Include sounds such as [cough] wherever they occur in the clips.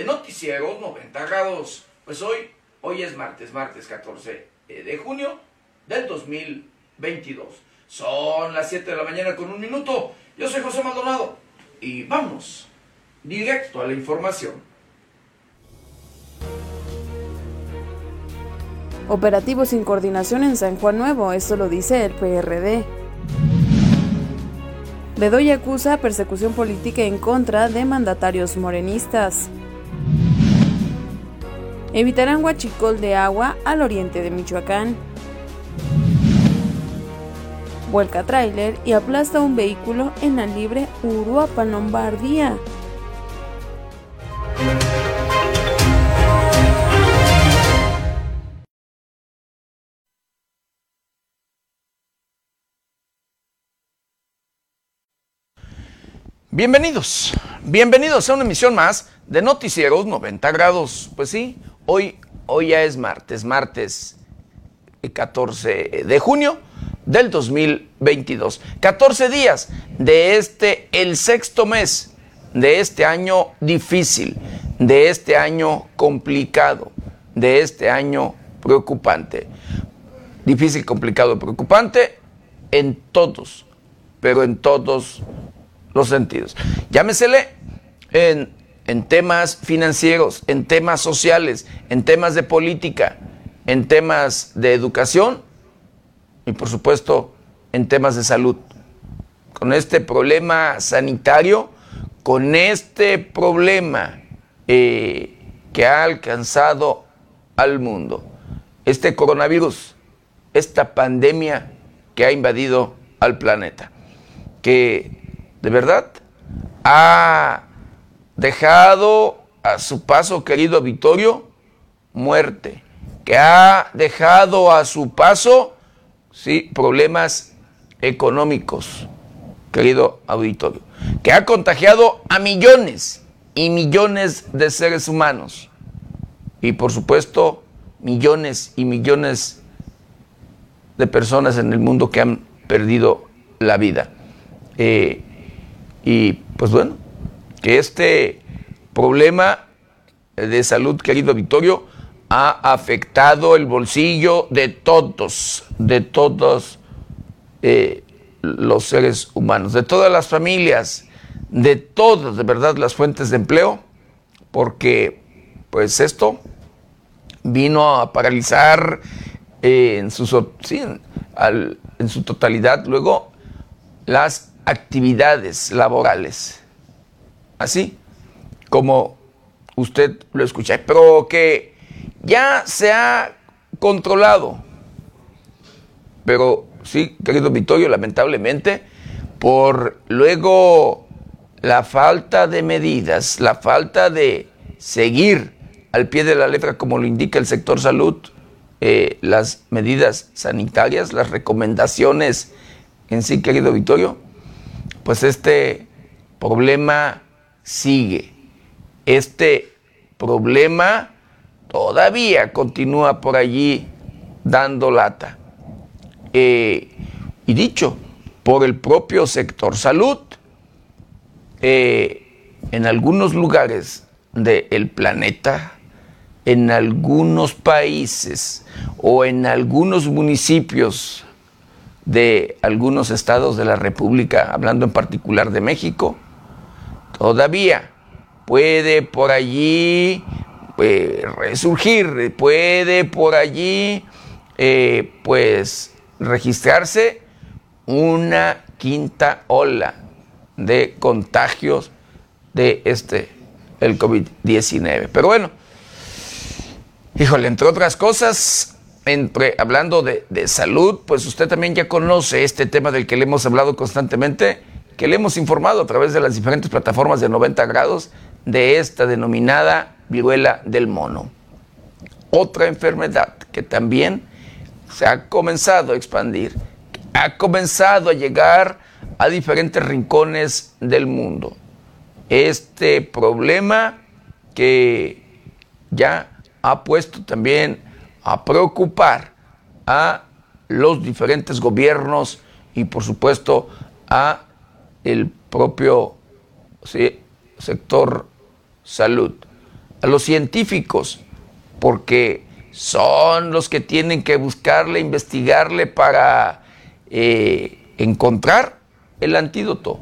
de Noticieros 90 grados. Pues hoy, hoy es martes, martes 14 de junio del 2022. Son las 7 de la mañana con un minuto. Yo soy José Maldonado y vamos directo a la información. Operativo sin coordinación en San Juan Nuevo, esto lo dice el PRD. Bedoya acusa persecución política en contra de mandatarios morenistas. Evitarán huachicol de agua al oriente de Michoacán. Vuelca tráiler y aplasta un vehículo en la libre Uruapan, Lombardía. Bienvenidos, bienvenidos a una emisión más de Noticieros 90 grados. Pues sí, hoy, hoy ya es martes, martes 14 de junio del 2022. 14 días de este, el sexto mes de este año difícil, de este año complicado, de este año preocupante. Difícil, complicado, preocupante en todos, pero en todos los sentidos. Llámesele en, en temas financieros, en temas sociales, en temas de política, en temas de educación y por supuesto en temas de salud. Con este problema sanitario, con este problema eh, que ha alcanzado al mundo, este coronavirus, esta pandemia que ha invadido al planeta, que de verdad, ha dejado a su paso, querido Vittorio, muerte, que ha dejado a su paso, sí, problemas económicos, querido auditorio, que ha contagiado a millones y millones de seres humanos. Y por supuesto millones y millones de personas en el mundo que han perdido la vida. Eh, y pues bueno, que este problema de salud, querido Victorio, ha afectado el bolsillo de todos, de todos eh, los seres humanos, de todas las familias, de todas, de verdad, las fuentes de empleo, porque pues esto vino a paralizar eh, en, su, en su totalidad luego las actividades laborales. Así como usted lo escucha, pero que ya se ha controlado. Pero sí, querido Vittorio, lamentablemente, por luego la falta de medidas, la falta de seguir al pie de la letra, como lo indica el sector salud, eh, las medidas sanitarias, las recomendaciones en sí, querido Vittorio, pues este problema sigue. Este problema todavía continúa por allí dando lata. Eh, y dicho por el propio sector salud, eh, en algunos lugares del planeta, en algunos países o en algunos municipios de algunos estados de la República, hablando en particular de México, todavía puede por allí eh, resurgir, puede por allí eh, pues registrarse una quinta ola de contagios de este, el COVID-19. Pero bueno, híjole, entre otras cosas, entre, hablando de, salud, pues usted también ya conoce este tema del que le hemos hablado constantemente, que le hemos informado a través de las diferentes plataformas de 90 grados de esta denominada viruela del mono. Otra enfermedad que también se ha comenzado a expandir, ha comenzado a llegar a diferentes rincones del mundo. Este problema que ya ha puesto también a preocupar a los diferentes gobiernos y por supuesto a el propio sector salud. a los científicos, porque son los que tienen que buscarle, investigarle para eh, encontrar el antídoto,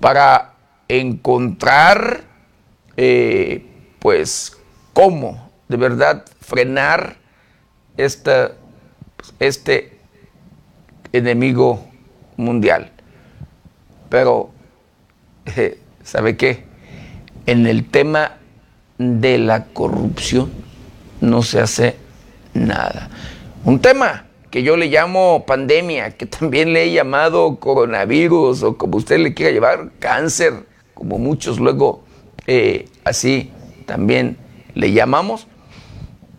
para encontrar, eh, pues, cómo de verdad frenar esta, este enemigo mundial. Pero, ¿sabe qué? En el tema de la corrupción no se hace nada. Un tema que yo le llamo pandemia, que también le he llamado coronavirus o como usted le quiera llevar, cáncer, como muchos luego eh, así también le llamamos.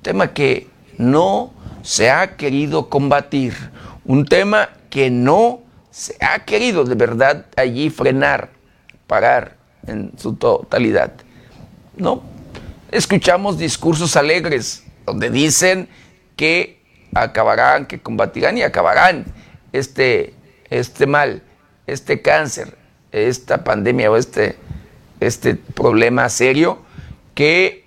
Tema que no se ha querido combatir, un tema que no se ha querido de verdad allí frenar, parar en su totalidad. No, escuchamos discursos alegres donde dicen que acabarán, que combatirán y acabarán este, este mal, este cáncer, esta pandemia o este, este problema serio que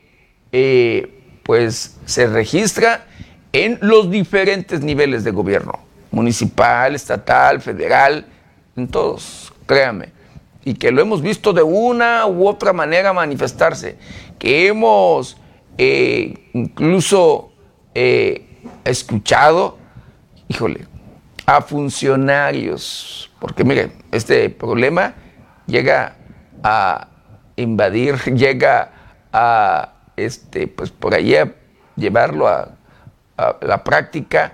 eh, pues se registra en los diferentes niveles de gobierno, municipal, estatal, federal, en todos, créame, y que lo hemos visto de una u otra manera manifestarse, que hemos eh, incluso eh, escuchado, híjole, a funcionarios, porque mire, este problema llega a invadir, [laughs] llega a, este, pues por ahí a llevarlo a la práctica,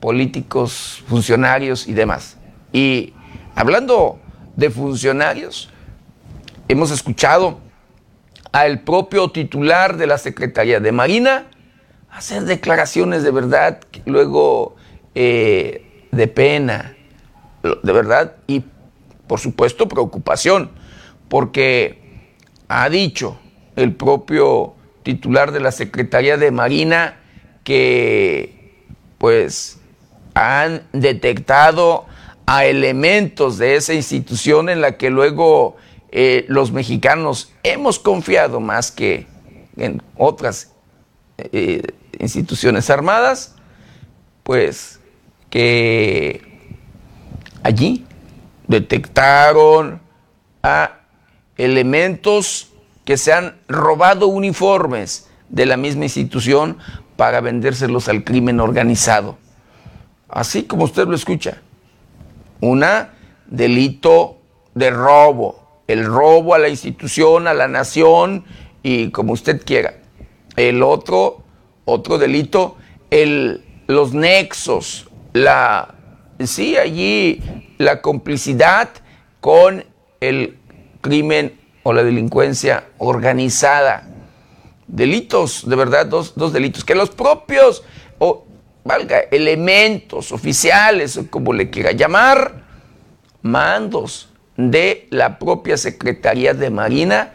políticos, funcionarios y demás. Y hablando de funcionarios, hemos escuchado al propio titular de la Secretaría de Marina hacer declaraciones de verdad, luego eh, de pena, de verdad, y por supuesto preocupación, porque ha dicho el propio titular de la Secretaría de Marina que pues han detectado a elementos de esa institución en la que luego eh, los mexicanos hemos confiado más que en otras eh, instituciones armadas, pues que allí detectaron a elementos que se han robado uniformes de la misma institución para vendérselos al crimen organizado. Así como usted lo escucha. Una, delito de robo, el robo a la institución, a la nación y como usted quiera. El otro, otro delito, el, los nexos, la, sí, allí la complicidad con el crimen o la delincuencia organizada. Delitos, de verdad, dos, dos delitos, que los propios, o valga, elementos oficiales, o como le quiera llamar, mandos de la propia Secretaría de Marina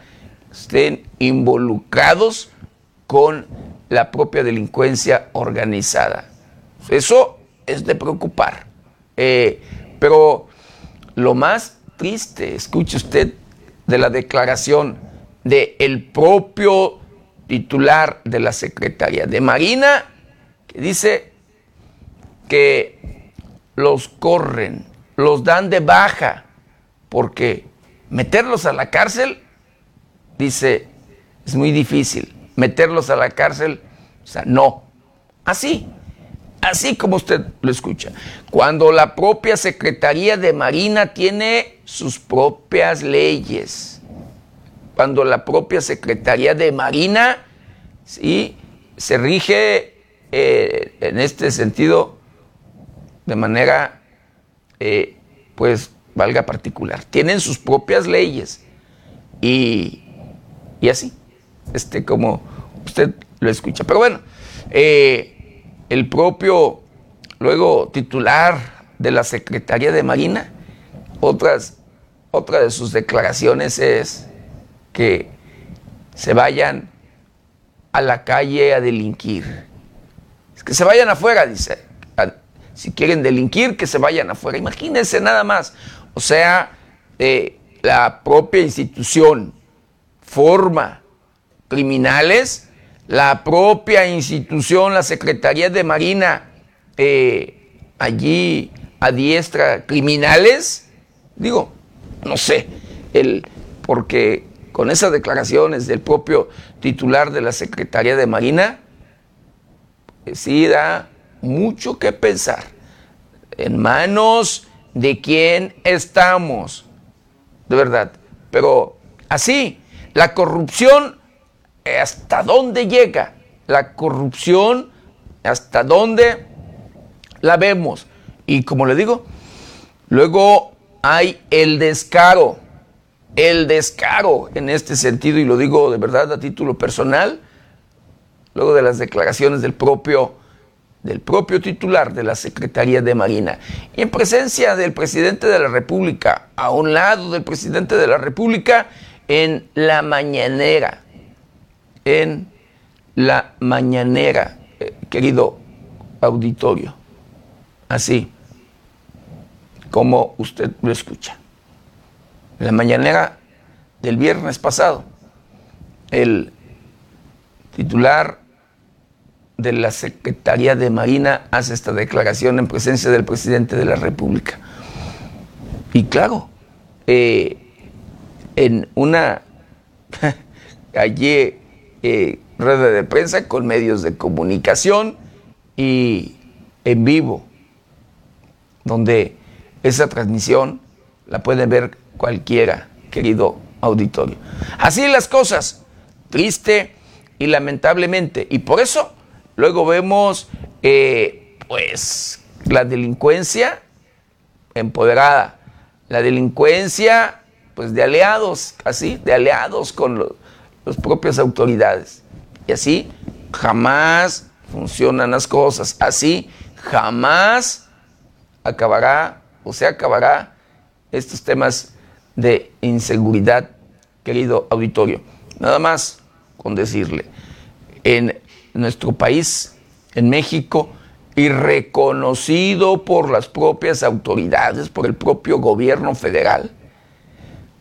estén involucrados con la propia delincuencia organizada. Eso es de preocupar. Eh, pero lo más triste, escuche usted, de la declaración del el propio titular de la Secretaría de Marina, que dice que los corren, los dan de baja, porque meterlos a la cárcel, dice, es muy difícil. Meterlos a la cárcel, o sea, no. Así, así como usted lo escucha. Cuando la propia Secretaría de Marina tiene sus propias leyes, cuando la propia Secretaría de Marina ¿sí? se rige eh, en este sentido de manera, eh, pues, valga particular. Tienen sus propias leyes y, y así, este, como usted lo escucha. Pero bueno, eh, el propio, luego titular de la Secretaría de Marina, otras, otra de sus declaraciones es que se vayan a la calle a delinquir. Es que se vayan afuera, dice. Si quieren delinquir, que se vayan afuera. Imagínense nada más. O sea, eh, la propia institución forma criminales, la propia institución, la Secretaría de Marina, eh, allí adiestra criminales, digo, no sé, el, porque con esas declaraciones del propio titular de la Secretaría de Marina, eh, sí da mucho que pensar. En manos de quién estamos, de verdad. Pero así, la corrupción, ¿hasta dónde llega? La corrupción, ¿hasta dónde la vemos? Y como le digo, luego hay el descaro el descaro en este sentido, y lo digo de verdad a título personal, luego de las declaraciones del propio, del propio titular de la Secretaría de Marina, y en presencia del presidente de la República, a un lado del presidente de la República, en la mañanera, en la mañanera, eh, querido auditorio, así como usted lo escucha. La mañanera del viernes pasado, el titular de la Secretaría de Marina hace esta declaración en presencia del presidente de la República. Y claro, eh, en una [laughs] allí eh, red de prensa con medios de comunicación y en vivo, donde esa transmisión la pueden ver cualquiera, querido auditorio. Así las cosas, triste y lamentablemente. Y por eso luego vemos, eh, pues, la delincuencia empoderada, la delincuencia, pues, de aliados, así, de aliados con las propias autoridades. Y así jamás funcionan las cosas. Así jamás acabará o se acabará estos temas de inseguridad, querido auditorio. Nada más con decirle, en nuestro país, en México, y reconocido por las propias autoridades, por el propio gobierno federal,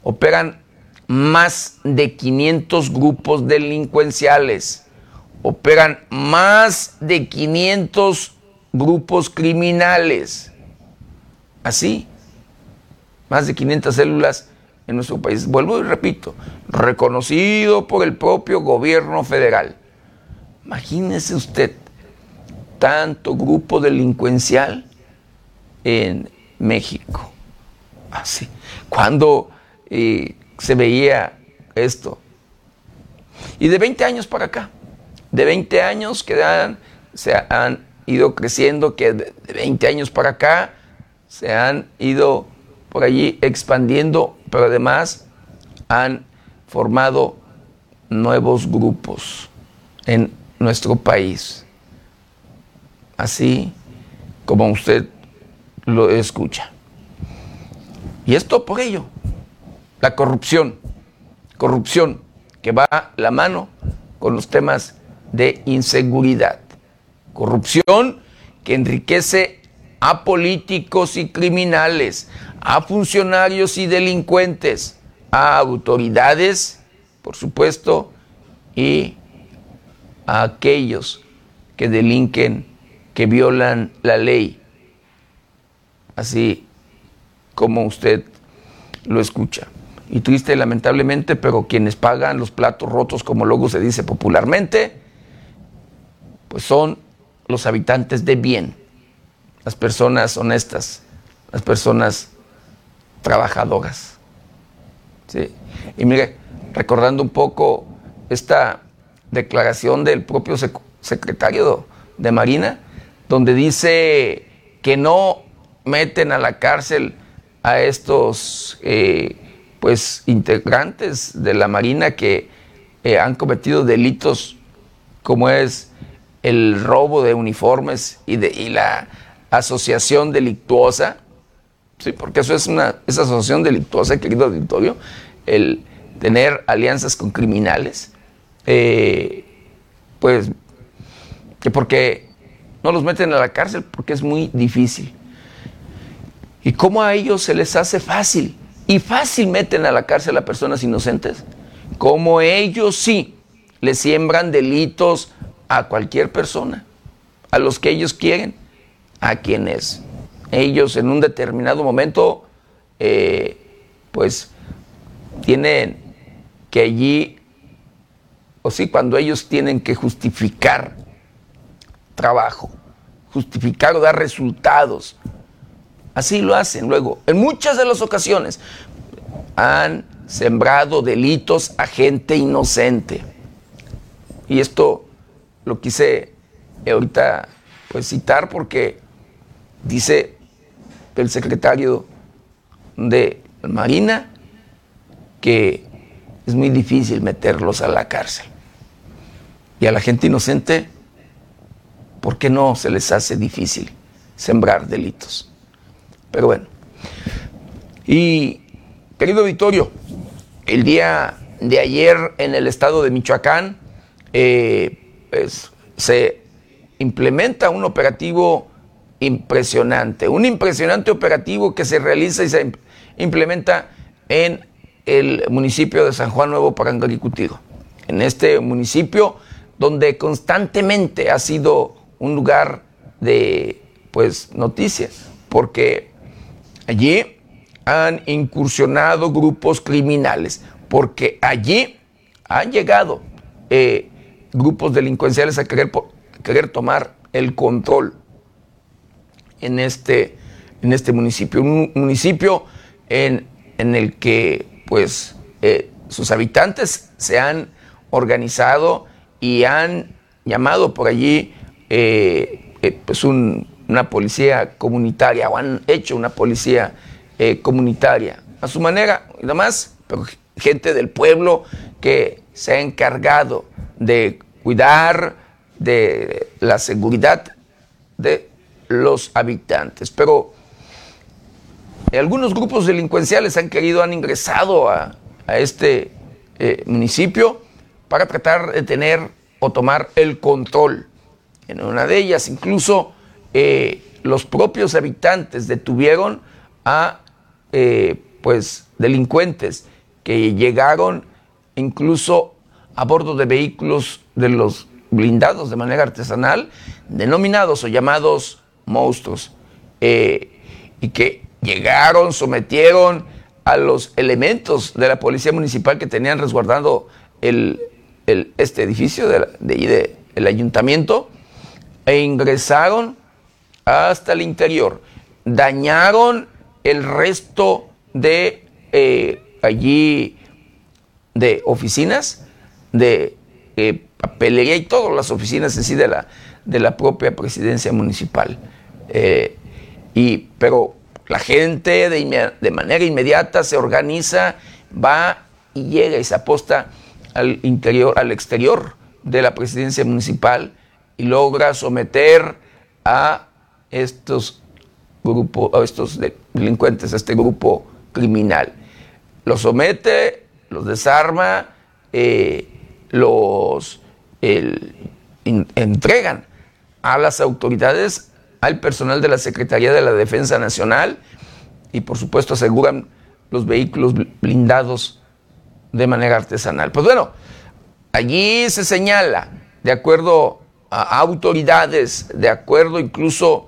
operan más de 500 grupos delincuenciales, operan más de 500 grupos criminales. Así, más de 500 células en nuestro país. Vuelvo y repito, reconocido por el propio gobierno federal. Imagínese usted tanto grupo delincuencial en México. Así. Cuando eh, se veía esto. Y de 20 años para acá, de 20 años que se han ido creciendo, que de 20 años para acá se han ido por allí expandiendo, pero además han formado nuevos grupos en nuestro país. Así como usted lo escucha. Y esto por ello, la corrupción, corrupción que va la mano con los temas de inseguridad. Corrupción que enriquece a políticos y criminales, a funcionarios y delincuentes, a autoridades, por supuesto, y a aquellos que delinquen, que violan la ley, así como usted lo escucha. Y triste, lamentablemente, pero quienes pagan los platos rotos, como luego se dice popularmente, pues son los habitantes de bien, las personas honestas, las personas trabajadoras. ¿sí? Y mire, recordando un poco esta declaración del propio secretario de Marina, donde dice que no meten a la cárcel a estos eh, pues integrantes de la Marina que eh, han cometido delitos como es el robo de uniformes y, la asociación delictuosa, Sí, porque eso es una esa asociación delictuosa, querido auditorio, el tener alianzas con criminales, eh, pues que porque no los meten a la cárcel, porque es muy difícil. ¿Y cómo a ellos se les hace fácil? Y fácil meten a la cárcel a personas inocentes. Como ellos sí, le siembran delitos a cualquier persona, a los que ellos quieren, a quienes ellos en un determinado momento, eh, pues, tienen que allí, o sí, cuando ellos tienen que justificar trabajo, justificar o dar resultados, así lo hacen luego. En muchas de las ocasiones han sembrado delitos a gente inocente. Y esto lo quise ahorita pues citar porque dice el secretario de Marina que es muy difícil meterlos a la cárcel. Y a la gente inocente, ¿por qué no se les hace difícil sembrar delitos? Pero bueno. Y, querido Vittorio, el día de ayer en el estado de Michoacán, eh, pues, se implementa un operativo impresionante, un impresionante operativo que se realiza y se implementa en el municipio de San Juan Nuevo Parangaricutigo. En este municipio donde constantemente ha sido un lugar de pues noticias, porque allí han incursionado grupos criminales, porque allí han llegado eh, grupos delincuenciales a querer, querer tomar el control en este, en este municipio. Un municipio en, en el que pues eh, sus habitantes se han organizado y han llamado por allí eh, eh, pues una policía comunitaria o han hecho una policía comunitaria a su manera y demás, pero gente del pueblo que se ha encargado de cuidar de la seguridad de los habitantes. Pero algunos grupos delincuenciales han querido, han ingresado a, este eh, municipio para tratar de tener o tomar el control. En una de ellas incluso eh, los propios habitantes detuvieron a eh, pues delincuentes que llegaron incluso a bordo de vehículos de los blindados de manera artesanal, denominados o llamados monstruos, y que llegaron, sometieron a los elementos de la policía municipal que tenían resguardando este edificio de, de, el ayuntamiento e ingresaron hasta el interior. Dañaron el resto de eh, allí de oficinas, de eh, papelería y todas las oficinas en sí de la, de la propia presidencia municipal. Eh, y, pero la gente de, manera inmediata se organiza, va y llega y se aposta al interior, al exterior de la presidencia municipal y logra someter a estos grupos, a estos delincuentes, a este grupo criminal. Los somete, los desarma, eh, los entregan a las autoridades al personal de la Secretaría de la Defensa Nacional y por supuesto aseguran los vehículos blindados de manera artesanal. Pues bueno, allí se señala, de acuerdo a autoridades, de acuerdo incluso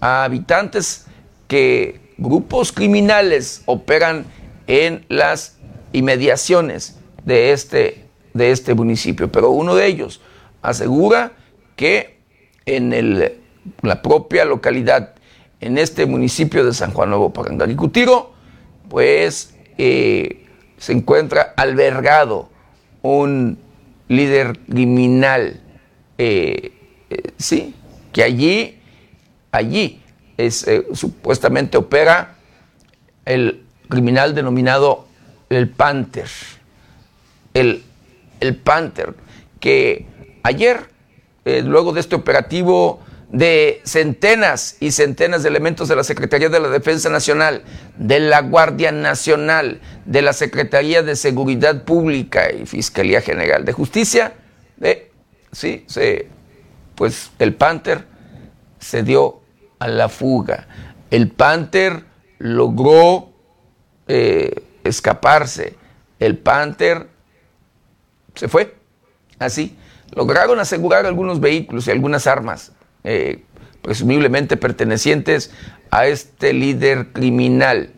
a habitantes, que grupos criminales operan en las inmediaciones de este, de este municipio. Pero uno de ellos asegura que en el la propia localidad, en este municipio de San Juan Nuevo Parangaricutiro, pues eh, se encuentra albergado un líder criminal, eh, eh, sí, que allí, allí es, supuestamente opera el criminal denominado el Panther, el, el Panther, que ayer, luego de este operativo, de centenas y centenas de elementos de la Secretaría de la Defensa Nacional, de la Guardia Nacional, de la Secretaría de Seguridad Pública y Fiscalía General de Justicia, de, sí, se, pues el Panther se dio a la fuga. El Panther logró eh, escaparse. El Panther se fue así, lograron asegurar algunos vehículos y algunas armas, eh, presumiblemente pertenecientes a este líder criminal.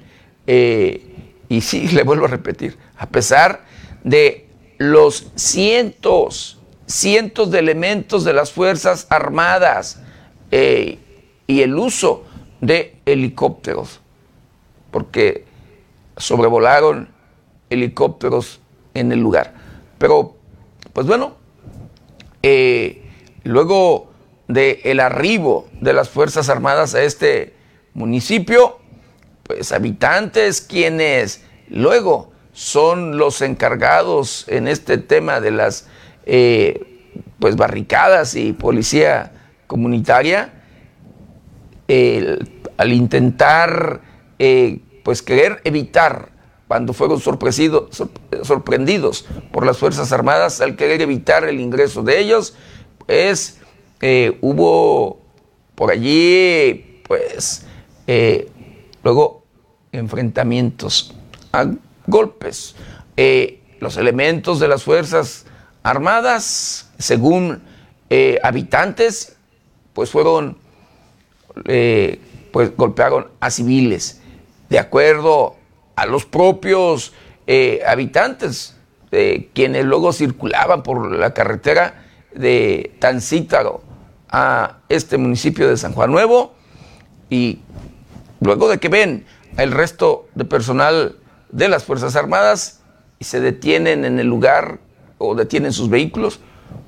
Eh, y sí, [laughs] le vuelvo a repetir, a pesar de los cientos, cientos de elementos de las Fuerzas Armadas eh, y el uso de helicópteros, porque sobrevolaron helicópteros en el lugar. Pero, pues bueno, luego del el arribo de las Fuerzas Armadas a este municipio, pues habitantes quienes luego son los encargados en este tema de las eh, pues barricadas y policía comunitaria, al intentar eh, pues querer evitar cuando fueron sorprendidos por las Fuerzas Armadas, al querer evitar el ingreso de ellos, pues eh, hubo por allí, pues, eh, luego enfrentamientos, a golpes. Eh, los elementos de las Fuerzas Armadas, según habitantes, pues fueron, pues golpearon a civiles. De acuerdo a los propios habitantes, quienes luego circulaban por la carretera de Tancítaro a este municipio de San Juan Nuevo y luego de que ven el resto de personal de las Fuerzas Armadas y se detienen en el lugar o detienen sus vehículos,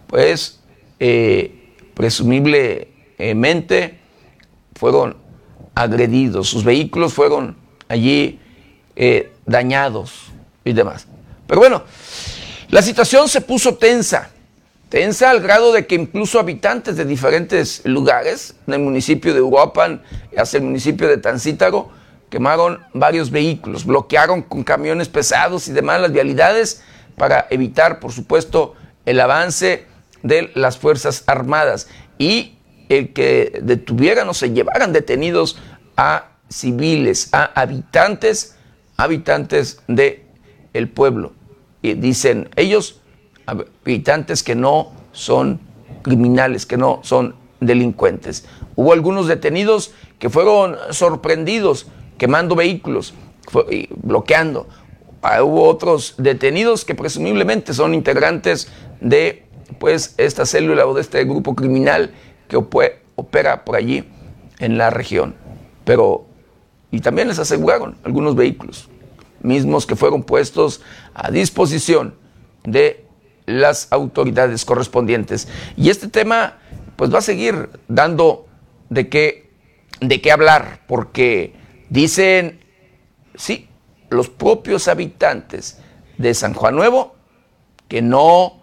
pues eh, presumiblemente fueron agredidos, sus vehículos fueron allí eh, dañados y demás. Pero bueno, la situación se puso tensa tensa al grado de que incluso habitantes de diferentes lugares, en el municipio de Uruapan, hacia el municipio de Tancítago, quemaron varios vehículos, bloquearon con camiones pesados y demás las vialidades para evitar, por supuesto, el avance de las Fuerzas Armadas y el que detuvieran o se llevaran detenidos a civiles, a habitantes, habitantes del el pueblo. Y dicen ellos, habitantes que no son criminales, que no son delincuentes. Hubo algunos detenidos que fueron sorprendidos quemando vehículos, bloqueando. Ah, hubo otros detenidos que presumiblemente son integrantes de pues esta célula o de este grupo criminal que opera por allí en la región. Pero y también les aseguraron algunos vehículos mismos que fueron puestos a disposición de las autoridades correspondientes. Y este tema pues va a seguir dando de qué, de qué hablar, porque dicen, sí, los propios habitantes de San Juan Nuevo que no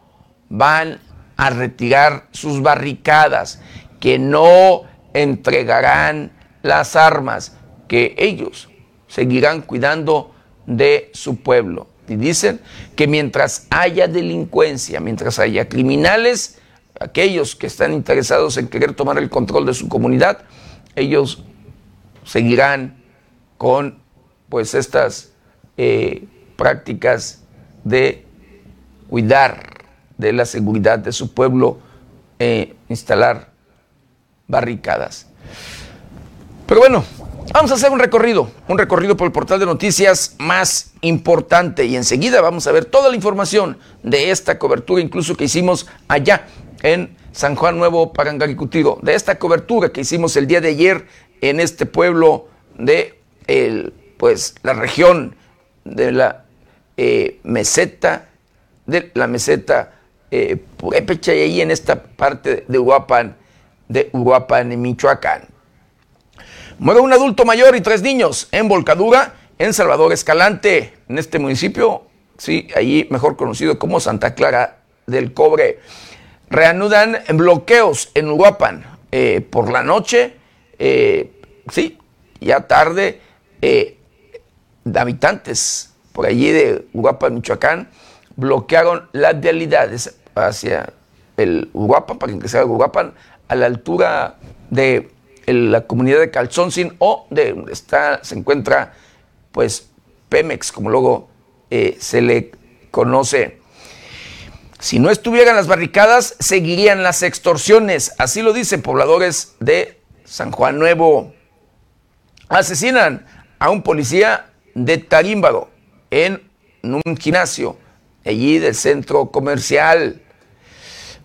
van a retirar sus barricadas, que no entregarán las armas, que ellos seguirán cuidando de su pueblo. Y dicen que mientras haya delincuencia, mientras haya criminales, aquellos que están interesados en querer tomar el control de su comunidad, ellos seguirán con pues estas eh, prácticas de cuidar de la seguridad de su pueblo, e instalar barricadas. Pero bueno, Vamos a hacer un recorrido, un recorrido por el portal de noticias más importante y enseguida vamos a ver toda la información de esta cobertura, incluso que hicimos allá en San Juan Nuevo Parangaricutiro, de esta cobertura que hicimos el día de ayer en este pueblo de el, pues, la región de la eh, meseta, de la meseta eh, y ahí en esta parte de Uruapan, de Uruapan, en Michoacán. Muere un adulto mayor y tres niños en volcadura en Salvador Escalante, en este municipio, sí, allí mejor conocido como Santa Clara del Cobre. Reanudan bloqueos en Uruapan eh, por la noche, eh, sí, ya tarde, eh, habitantes por allí de Uruapan, Michoacán, bloquearon las vialidades hacia el Uruapan, para ingresar a Uruapan, a la altura de la comunidad de Calzoncin o de donde está, se encuentra pues Pemex, como luego eh, se le conoce. Si no estuvieran las barricadas, seguirían las extorsiones. Así lo dicen pobladores de San Juan Nuevo. Asesinan a un policía de Tarímbaro en un gimnasio, allí del centro comercial.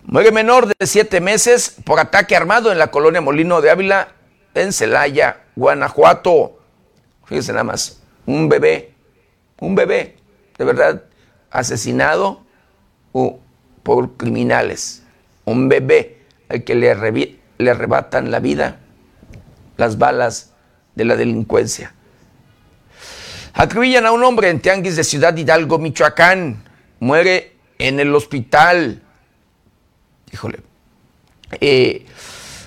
Muere menor de siete meses por ataque armado en la colonia Molino de Ávila, en Celaya, Guanajuato. Fíjense nada más, un bebé, un bebé, de verdad, asesinado por criminales. Un bebé al que le, le arrebatan la vida, las balas de la delincuencia. Acribillan a un hombre en Tianguis de Ciudad Hidalgo, Michoacán. Muere en el hospital. Híjole. Eh,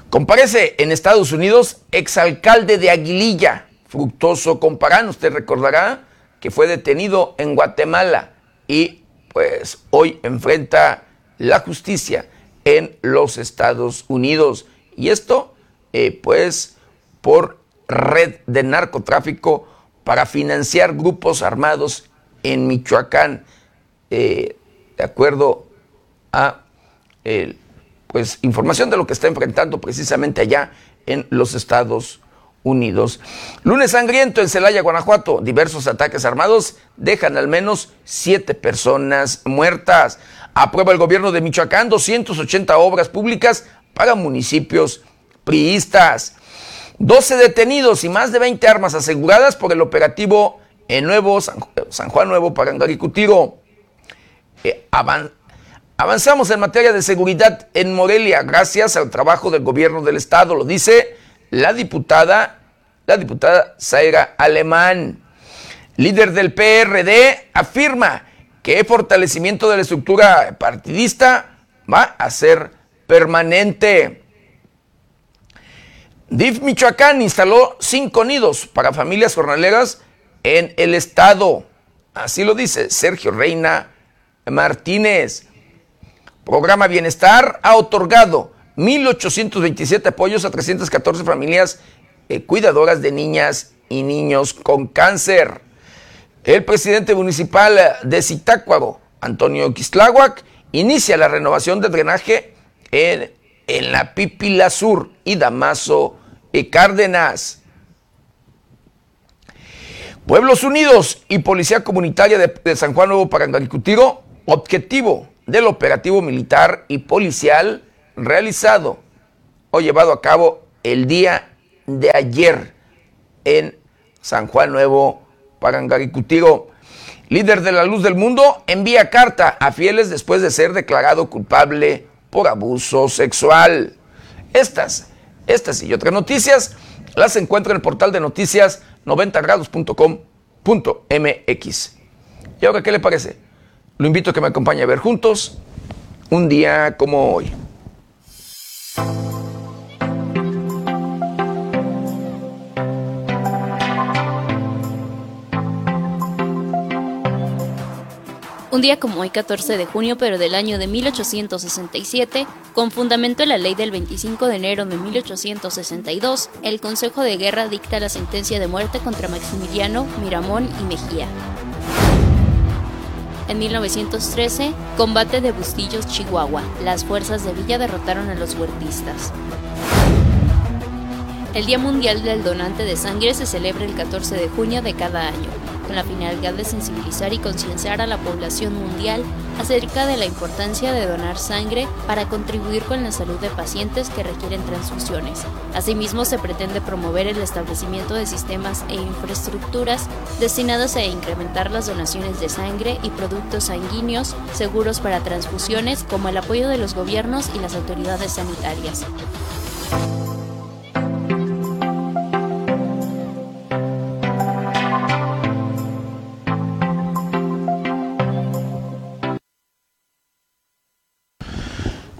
comparece en Estados Unidos exalcalde de Aguililla, Fructoso Comparán. Usted recordará que fue detenido en Guatemala y pues hoy enfrenta la justicia en los Estados Unidos. Y esto eh, pues por red de narcotráfico para financiar grupos armados en Michoacán, eh, de acuerdo a pues, información de lo que está enfrentando precisamente allá en los Estados Unidos. Lunes sangriento en Celaya, Guanajuato. Diversos ataques armados dejan al menos siete personas muertas. Aprueba el gobierno de Michoacán 280 obras públicas para municipios priistas. 12 detenidos y más de 20 armas aseguradas por el operativo en Nuevo San, Juan Nuevo Parangaricutiro. Eh, avanzamos en materia de seguridad en Morelia gracias al trabajo del gobierno del estado, lo dice la diputada, la diputada Zaira Alemán. Líder del PRD afirma que el fortalecimiento de la estructura partidista va a ser permanente. DIF Michoacán instaló cinco nidos para familias jornaleras en el estado. Así lo dice Sergio Reina Martínez. Programa Bienestar ha otorgado 1.827 apoyos a 314 familias eh, cuidadoras de niñas y niños con cáncer. El presidente municipal de Zitácuaro, Antonio Quistláhuac, inicia la renovación de drenaje en, en la Pipila Sur y Damaso y Cárdenas. Pueblos Unidos y Policía Comunitaria de, San Juan Nuevo Parangaricutiro, objetivo del operativo militar y policial realizado o llevado a cabo el día de ayer en San Juan Nuevo Parangaricutiro. Líder de la luz del mundo envía carta a fieles después de ser declarado culpable por abuso sexual. Estas estas y otras noticias las encuentra en el portal de noticias 90grados.com.mx. ¿Y ahora qué le parece? Lo invito a que me acompañe a ver juntos un día como hoy. Un día como hoy, 14 de junio, pero del año de 1867, con fundamento en la ley del 25 de enero de 1862, el Consejo de Guerra dicta la sentencia de muerte contra Maximiliano, Miramón y Mejía. En 1913, combate de Bustillos, Chihuahua. Las fuerzas de Villa derrotaron a los huertistas. El Día Mundial del Donante de Sangre se celebra el 14 de junio de cada año con la finalidad de sensibilizar y concienciar a la población mundial acerca de la importancia de donar sangre para contribuir con la salud de pacientes que requieren transfusiones. Asimismo, se pretende promover el establecimiento de sistemas e infraestructuras destinados a incrementar las donaciones de sangre y productos sanguíneos seguros para transfusiones, como el apoyo de los gobiernos y las autoridades sanitarias.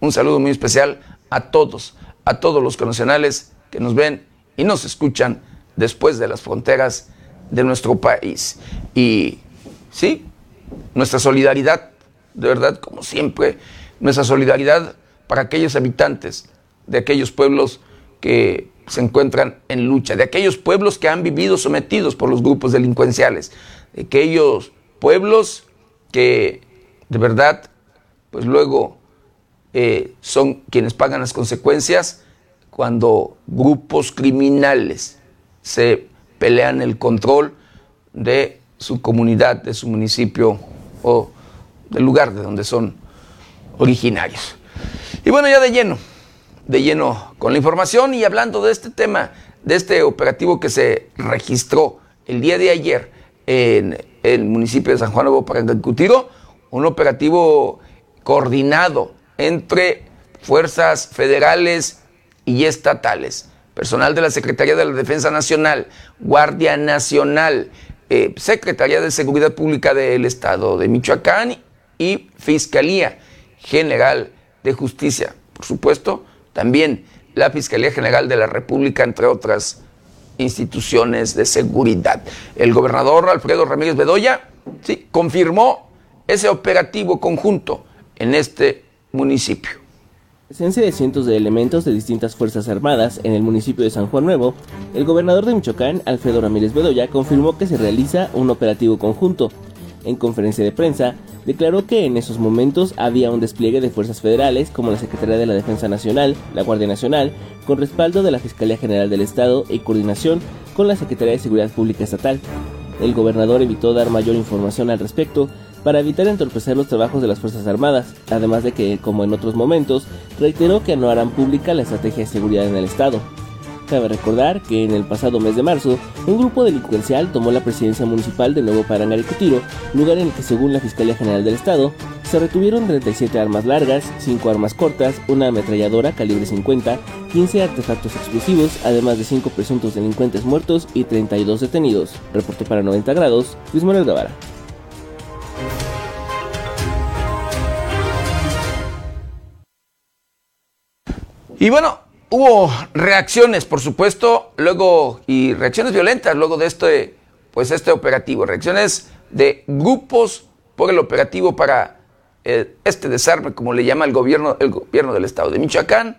un saludo muy especial a todos, a todos los conacionales que nos ven y nos escuchan después de las fronteras de nuestro país. Y sí, nuestra solidaridad, de verdad, como siempre, nuestra solidaridad para aquellos habitantes de aquellos pueblos que se encuentran en lucha, de aquellos pueblos que han vivido sometidos por los grupos delincuenciales, de aquellos pueblos que de verdad, pues luego eh, son quienes pagan las consecuencias cuando grupos criminales se pelean el control de su comunidad, de su municipio o del lugar de donde son originarios. Y bueno, ya de lleno, de lleno con la información y hablando de este tema, de este operativo que se registró el día de ayer en el municipio de San Juan Nuevo Parangancutiro, un operativo coordinado entre fuerzas federales y estatales, personal de la Secretaría de la Defensa Nacional, Guardia Nacional, eh, Secretaría de Seguridad Pública del Estado de Michoacán y Fiscalía General de Justicia. Por supuesto, también la Fiscalía General de la República, entre otras instituciones de seguridad. El gobernador Alfredo Ramírez Bedoya confirmó ese operativo conjunto en este municipio. Presencia de cientos de elementos de distintas Fuerzas Armadas en el municipio de San Juan Nuevo, el gobernador de Michoacán, Alfredo Ramírez Bedoya, confirmó que se realiza un operativo conjunto. En conferencia de prensa, declaró que en esos momentos había un despliegue de fuerzas federales como la Secretaría de la Defensa Nacional, la Guardia Nacional, con respaldo de la Fiscalía General del Estado y coordinación con la Secretaría de Seguridad Pública Estatal. El gobernador evitó dar mayor información al respecto para evitar entorpecer los trabajos de las Fuerzas Armadas, además de que, como en otros momentos, reiteró que no harán pública la estrategia de seguridad en el Estado. Cabe recordar que en el pasado mes de marzo, un grupo delincuencial tomó la presidencia municipal de Nuevo Parangaricutiro, lugar en el que según la Fiscalía General del Estado, se retuvieron 37 armas largas, 5 armas cortas, una ametralladora calibre 50, 15 artefactos explosivos, además de 5 presuntos delincuentes muertos y 32 detenidos. Reportó para 90 grados, Luis Manuel Guevara. Y bueno, hubo reacciones, por supuesto, luego, y reacciones violentas luego de este, pues este operativo, reacciones de grupos por el operativo para eh, este desarme, como le llama el gobierno, el gobierno del estado de Michoacán,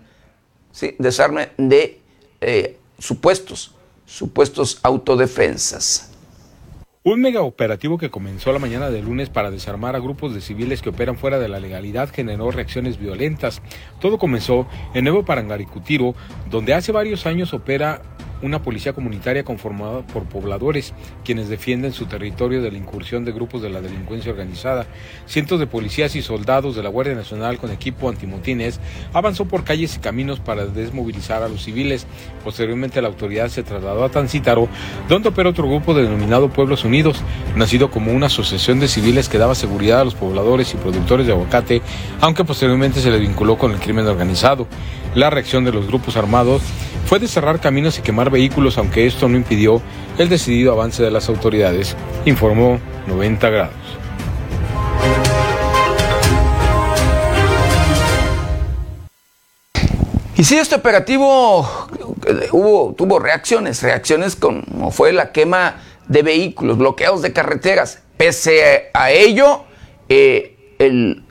¿sí? desarme de eh, supuestos, supuestos autodefensas. Un mega operativo que comenzó la mañana de lunes para desarmar a grupos de civiles que operan fuera de la legalidad generó reacciones violentas. Todo comenzó en Nuevo Parangaricutiro, donde hace varios años opera una policía comunitaria conformada por pobladores, quienes defienden su territorio de la incursión de grupos de la delincuencia organizada. Cientos de policías y soldados de la Guardia Nacional con equipo antimotines avanzó por calles y caminos para desmovilizar a los civiles. Posteriormente la autoridad se trasladó a Tancítaro, donde opera otro grupo denominado Pueblos Unidos, nacido como una asociación de civiles que daba seguridad a los pobladores y productores de aguacate, aunque posteriormente se le vinculó con el crimen organizado. La reacción de los grupos armados fue de cerrar caminos y quemar vehículos, aunque esto no impidió el decidido avance de las autoridades, informó 90 grados. Y si este operativo hubo, tuvo reacciones, reacciones como fue la quema de vehículos, bloqueos de carreteras. Pese a ello, eh,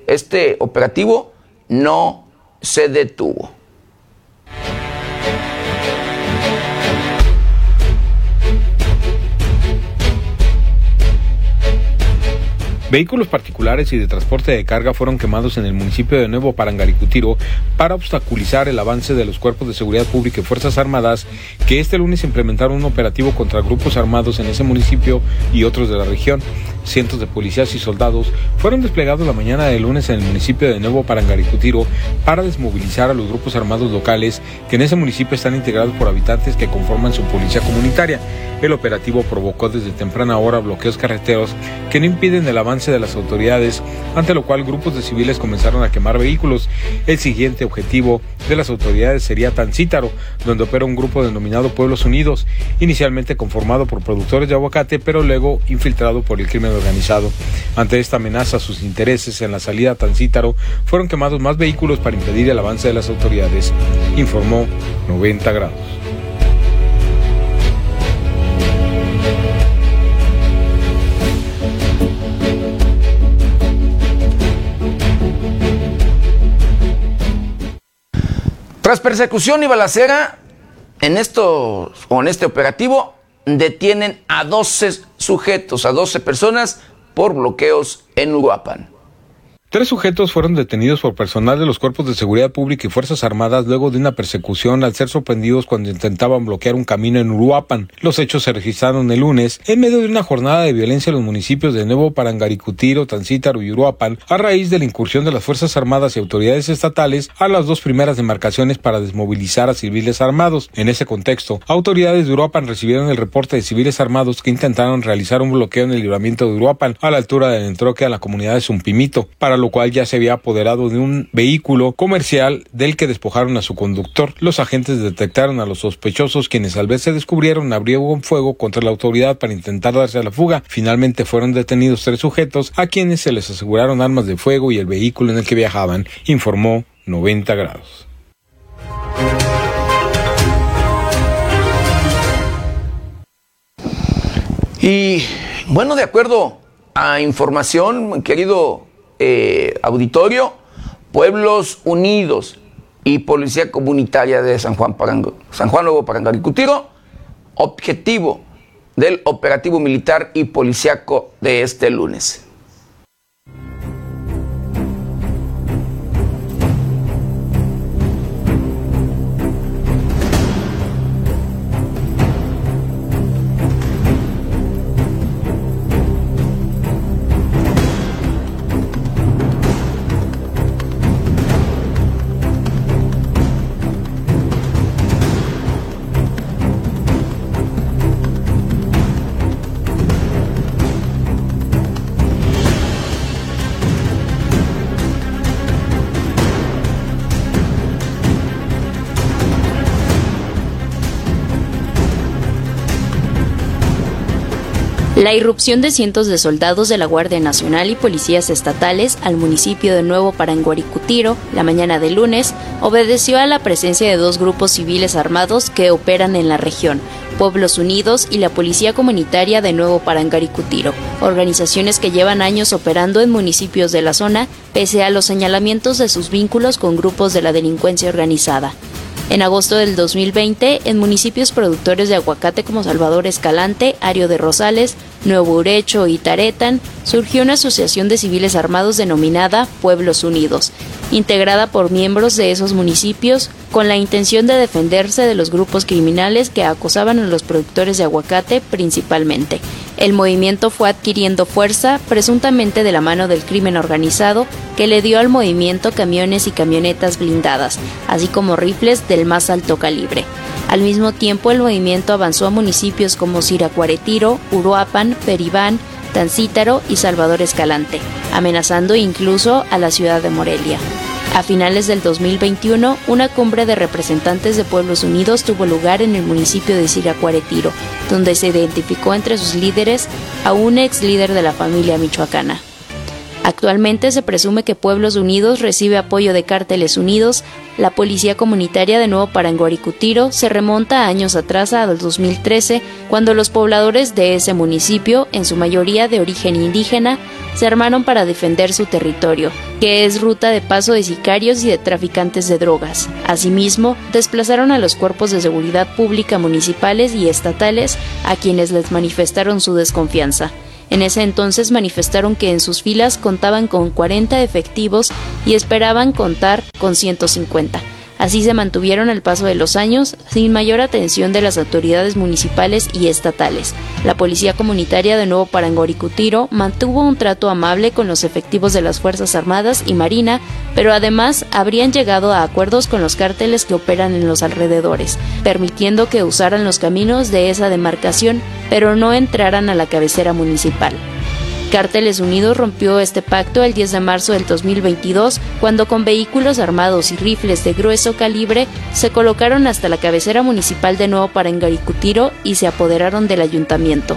este operativo no se detuvo. Vehículos particulares y de transporte de carga fueron quemados en el municipio de Nuevo Parangaricutiro para obstaculizar el avance de los cuerpos de seguridad pública y Fuerzas Armadas que este lunes implementaron un operativo contra grupos armados en ese municipio y otros de la región. Cientos de policías y soldados fueron desplegados la mañana del lunes en el municipio de Nuevo Parangaricutiro para desmovilizar a los grupos armados locales que en ese municipio están integrados por habitantes que conforman su policía comunitaria. El operativo provocó desde temprana hora bloqueos carreteros que no impiden el avance de las autoridades, ante lo cual grupos de civiles comenzaron a quemar vehículos. El siguiente objetivo de las autoridades sería Tancítaro, donde opera un grupo denominado Pueblos Unidos, inicialmente conformado por productores de aguacate, pero luego infiltrado por el crimen organizado. Ante esta amenaza sus intereses en la salida a Tancítaro, fueron quemados más vehículos para impedir el avance de las autoridades, informó 90 grados. Tras persecución y balacera, en esto o en este operativo detienen a 12 sujetos, a 12 personas por bloqueos en Uruapan. Tres sujetos fueron detenidos por personal de los cuerpos de seguridad pública y Fuerzas Armadas luego de una persecución al ser sorprendidos cuando intentaban bloquear un camino en Uruapan. Los hechos se registraron el lunes en medio de una jornada de violencia en los municipios de Nuevo Parangaricutiro, Tancítaro y Uruapan a raíz de la incursión de las Fuerzas Armadas y autoridades estatales a las dos primeras demarcaciones para desmovilizar a civiles armados. En ese contexto, autoridades de Uruapan recibieron el reporte de civiles armados que intentaron realizar un bloqueo en el libramiento de Uruapan a la altura del entroque a la comunidad de Zumpimito. Para lo cual ya se había apoderado de un vehículo comercial del que despojaron a su conductor. Los agentes detectaron a los sospechosos quienes al vez se descubrieron abrieron fuego contra la autoridad para intentar darse a la fuga. Finalmente fueron detenidos tres sujetos a quienes se les aseguraron armas de fuego y el vehículo en el que viajaban, informó 90 grados. Y bueno, de acuerdo a información, querido eh, auditorio, Pueblos Unidos y Policía Comunitaria de San Juan, San Juan Nuevo objetivo del operativo militar y policiaco de este lunes. La irrupción de cientos de soldados de la Guardia Nacional y policías estatales al municipio de Nuevo Paranguaricutiro la mañana de lunes obedeció a la presencia de dos grupos civiles armados que operan en la región, Pueblos Unidos y la Policía Comunitaria de Nuevo Parangaricutiro, organizaciones que llevan años operando en municipios de la zona pese a los señalamientos de sus vínculos con grupos de la delincuencia organizada. En agosto del 2020, en municipios productores de aguacate como Salvador Escalante, Ario de Rosales, Nuevo Urecho y Taretan, surgió una asociación de civiles armados denominada Pueblos Unidos, integrada por miembros de esos municipios con la intención de defenderse de los grupos criminales que acosaban a los productores de aguacate principalmente. El movimiento fue adquiriendo fuerza presuntamente de la mano del crimen organizado que le dio al movimiento camiones y camionetas blindadas, así como rifles del más alto calibre. Al mismo tiempo, el movimiento avanzó a municipios como Siracuaretiro, Uruapan, Peribán, Tancítaro y Salvador Escalante, amenazando incluso a la ciudad de Morelia. A finales del 2021, una cumbre de representantes de Pueblos Unidos tuvo lugar en el municipio de Siracuaretiro, donde se identificó entre sus líderes a un ex líder de la familia michoacana. Actualmente se presume que Pueblos Unidos recibe apoyo de Cárteles Unidos. La Policía Comunitaria de Nuevo Paranguaricutiro se remonta años atrás al 2013, cuando los pobladores de ese municipio, en su mayoría de origen indígena, se armaron para defender su territorio, que es ruta de paso de sicarios y de traficantes de drogas. Asimismo, desplazaron a los cuerpos de seguridad pública municipales y estatales a quienes les manifestaron su desconfianza. En ese entonces manifestaron que en sus filas contaban con 40 efectivos y esperaban contar con 150. Así se mantuvieron al paso de los años sin mayor atención de las autoridades municipales y estatales. La Policía Comunitaria de Nuevo Parangoricutiro mantuvo un trato amable con los efectivos de las Fuerzas Armadas y Marina, pero además habrían llegado a acuerdos con los cárteles que operan en los alrededores, permitiendo que usaran los caminos de esa demarcación, pero no entraran a la cabecera municipal. Cárteles Unidos rompió este pacto el 10 de marzo del 2022 cuando con vehículos armados y rifles de grueso calibre se colocaron hasta la cabecera municipal de Nuevo Parangaricutiro y se apoderaron del ayuntamiento.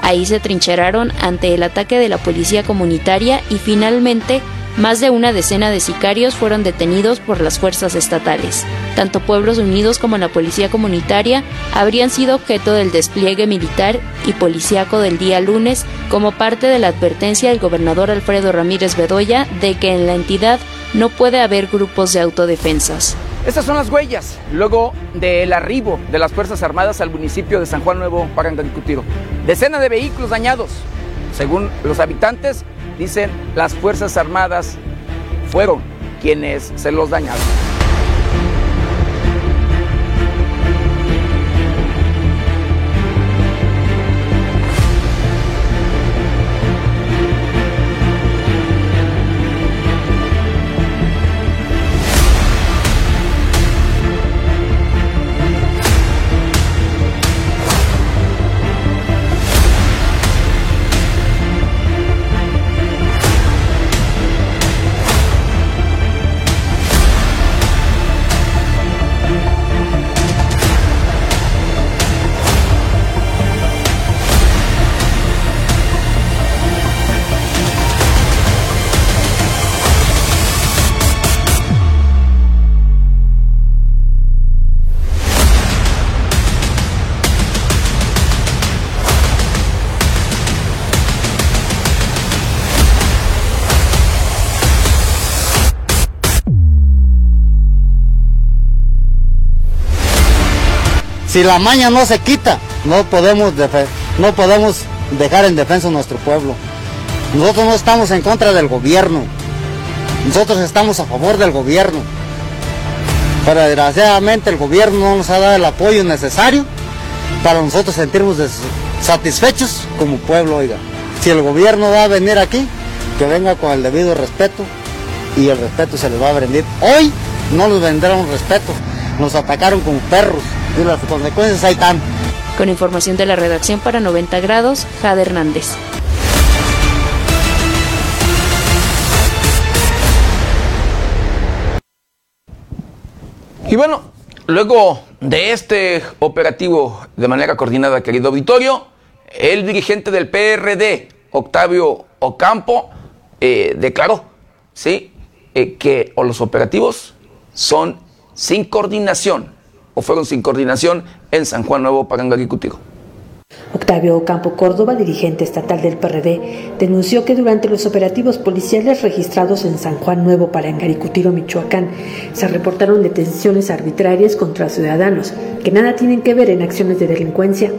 Ahí se trincheraron ante el ataque de la policía comunitaria y finalmente más de una decena de sicarios fueron detenidos por las fuerzas estatales. Tanto Pueblos Unidos como la Policía Comunitaria habrían sido objeto del despliegue militar y policíaco del día lunes como parte de la advertencia del gobernador Alfredo Ramírez Bedoya de que en la entidad no puede haber grupos de autodefensas. Estas son las huellas luego del arribo de las Fuerzas Armadas al municipio de San Juan Nuevo Parangancutiro. Decena de vehículos dañados. Según los habitantes, dicen las Fuerzas Armadas fueron quienes se los dañaron. Si la maña no se quita, no podemos, no podemos dejar en defensa nuestro pueblo. Nosotros no estamos en contra del gobierno. Nosotros estamos a favor del gobierno. Pero desgraciadamente el gobierno no nos ha dado el apoyo necesario para nosotros sentirnos satisfechos como pueblo, oiga. Si el gobierno va a venir aquí, que venga con el debido respeto y el respeto se les va a brindar. Hoy no nos vendrán respeto, nos atacaron como perros y las consecuencias ahí están. Con información de la redacción para 90 grados, Jade Hernández. Y bueno, luego de este operativo de manera coordinada, querido auditorio, el dirigente del PRD, Octavio Ocampo, eh, declaró, ¿sí? Eh, que los operativos son sin coordinación o fueron sin coordinación en San Juan Nuevo Parangaricutigo. Octavio Campo Córdoba, dirigente estatal del PRD, denunció que durante los operativos policiales registrados en San Juan Nuevo Parangaricutiro, Michoacán, se reportaron detenciones arbitrarias contra ciudadanos que nada tienen que ver en acciones de delincuencia.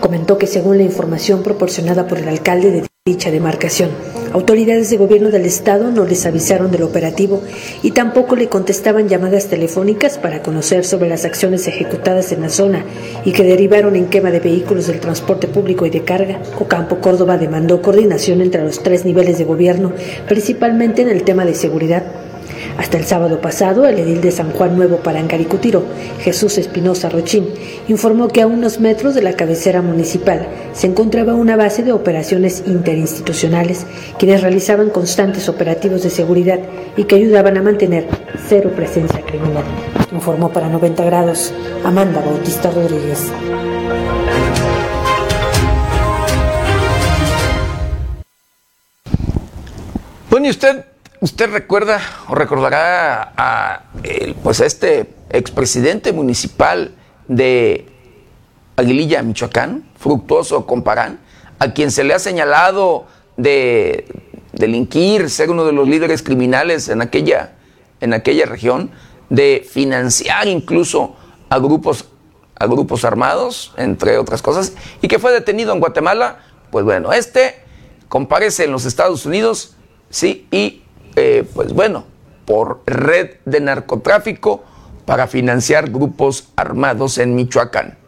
Comentó que según la información proporcionada por el alcalde de dicha demarcación, Autoridades de gobierno del estado no les avisaron del operativo y tampoco le contestaban llamadas telefónicas para conocer sobre las acciones ejecutadas en la zona y que derivaron en quema de vehículos del transporte público y de carga. Ocampo Córdoba demandó coordinación entre los tres niveles de gobierno, principalmente en el tema de seguridad. Hasta el sábado pasado, el edil de San Juan Nuevo Parangaricutiro, Jesús Espinosa Rochín, informó que a unos metros de la cabecera municipal se encontraba una base de operaciones interinstitucionales, quienes realizaban constantes operativos de seguridad y que ayudaban a mantener cero presencia criminal. Informó para 90 grados Amanda Bautista Rodríguez. Bueno, y usted ¿Usted recuerda o recordará a, pues este expresidente municipal de Aguililla, Michoacán, Fructuoso Comparán, a quien se le ha señalado de delinquir, ser uno de los líderes criminales en aquella, en aquella región, de financiar incluso a grupos, a grupos armados, entre otras cosas, y que fue detenido en Guatemala? Pues bueno, este comparece en los Estados Unidos, sí, y eh, pues bueno, por red de narcotráfico para financiar grupos armados en Michoacán.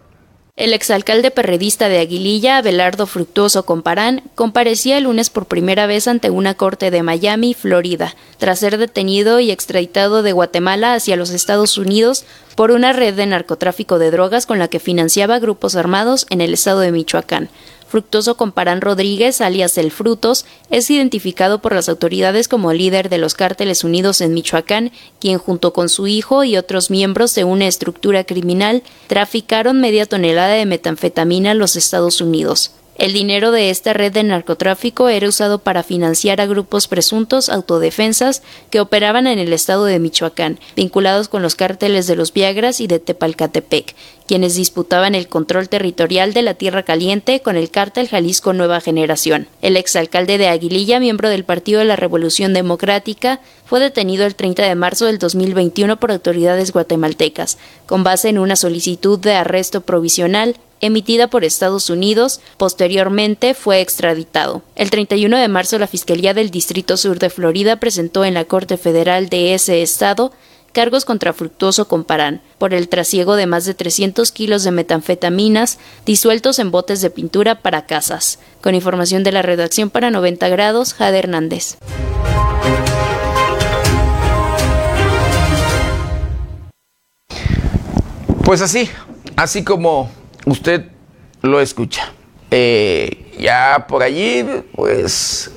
El exalcalde perredista de Aguililla, Abelardo Fructuoso Comparán, comparecía el lunes por primera vez ante una corte de Miami, Florida, tras ser detenido y extraditado de Guatemala hacia los Estados Unidos por una red de narcotráfico de drogas con la que financiaba grupos armados en el estado de Michoacán. Fructuoso Comparán Rodríguez, alias El Frutos, es identificado por las autoridades como líder de los cárteles unidos en Michoacán, quien junto con su hijo y otros miembros de una estructura criminal traficaron media tonelada de metanfetamina a los Estados Unidos. El dinero de esta red de narcotráfico era usado para financiar a grupos presuntos autodefensas que operaban en el estado de Michoacán, vinculados con los cárteles de los Viagras y de Tepalcatepec, quienes disputaban el control territorial de la Tierra Caliente con el cártel Jalisco Nueva Generación. El exalcalde de Aguililla, miembro del Partido de la Revolución Democrática, fue detenido el 30 de marzo del 2021 por autoridades guatemaltecas, con base en una solicitud de arresto provisional emitida por Estados Unidos, posteriormente fue extraditado. El 31 de marzo la Fiscalía del Distrito Sur de Florida presentó en la Corte Federal de ese estado cargos contra Fructuoso Comparán por el trasiego de más de 300 kilos de metanfetaminas disueltos en botes de pintura para casas. Con información de la redacción para 90 grados, Jade Hernández. Pues así, así como usted lo escucha. Eh, ya por allí, pues,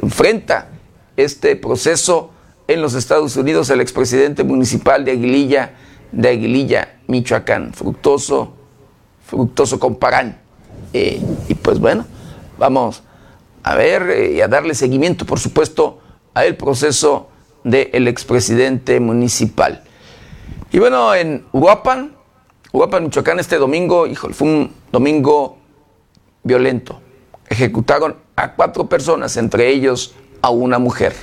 enfrenta este proceso en los Estados Unidos el expresidente municipal de Aguililla, de Aguililla, Michoacán, Fructoso, Fructoso Comparán. Eh, y pues bueno, vamos a ver eh, y a darle seguimiento, por supuesto, a el proceso del expresidente municipal. Y bueno, en Uruapan, Uruapan, Michoacán, este domingo, híjole, fue un domingo violento. Ejecutaron a cuatro personas, entre ellos a una mujer.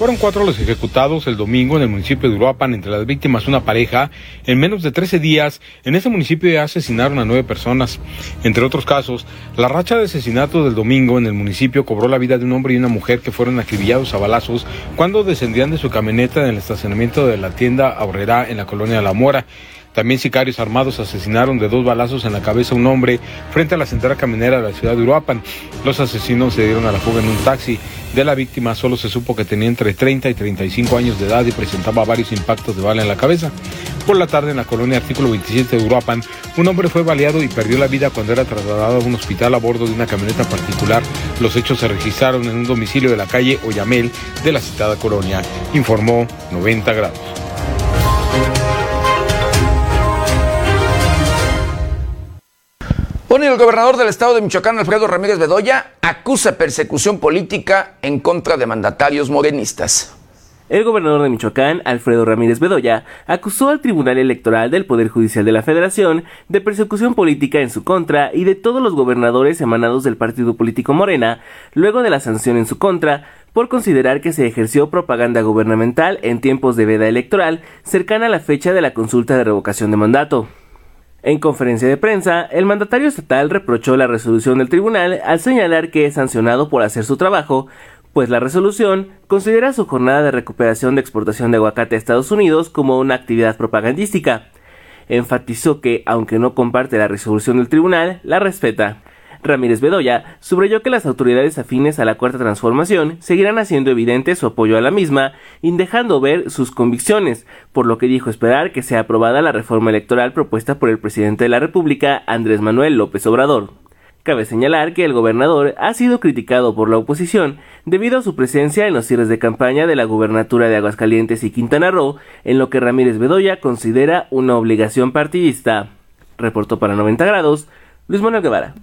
Fueron cuatro los ejecutados el domingo en el municipio de Uruapan, entre las víctimas una pareja. En menos de 13 días, en ese municipio ya asesinaron a nueve personas. Entre otros casos, la racha de asesinatos del domingo en el municipio cobró la vida de un hombre y una mujer que fueron acribillados a balazos cuando descendían de su camioneta en el estacionamiento de la tienda Aurrera en la colonia La Mora. También sicarios armados asesinaron de dos balazos en la cabeza a un hombre frente a la central caminera de la ciudad de Uruapan. Los asesinos se dieron a la fuga en un taxi. De la víctima solo se supo que tenía entre 30 y 35 años de edad y presentaba varios impactos de bala en la cabeza. Por la tarde en la colonia Artículo 27 de Uruapan, un hombre fue baleado y perdió la vida cuando era trasladado a un hospital a bordo de una camioneta particular. Los hechos se registraron en un domicilio de la calle Oyamel de la citada colonia, informó 90 grados. Bueno, el gobernador del estado de Michoacán, Alfredo Ramírez Bedoya, acusa persecución política en contra de mandatarios morenistas. El gobernador de Michoacán, Alfredo Ramírez Bedoya, acusó al Tribunal Electoral del Poder Judicial de la Federación de persecución política en su contra y de todos los gobernadores emanados del partido político Morena, luego de la sanción en su contra, por considerar que se ejerció propaganda gubernamental en tiempos de veda electoral cercana a la fecha de la consulta de revocación de mandato. En conferencia de prensa, el mandatario estatal reprochó la resolución del tribunal al señalar que es sancionado por hacer su trabajo, pues la resolución considera su jornada de recuperación de exportación de aguacate a Estados Unidos como una actividad propagandística. Enfatizó que, aunque no comparte la resolución del tribunal, la respeta. Ramírez Bedoya subrayó que las autoridades afines a la Cuarta Transformación seguirán haciendo evidente su apoyo a la misma y dejando ver sus convicciones, por lo que dijo esperar que sea aprobada la reforma electoral propuesta por el presidente de la República, Andrés Manuel López Obrador. Cabe señalar que el gobernador ha sido criticado por la oposición debido a su presencia en los cierres de campaña de la gubernatura de Aguascalientes y Quintana Roo, en lo que Ramírez Bedoya considera una obligación partidista. Reportó para 90 grados Luis Manuel Guevara.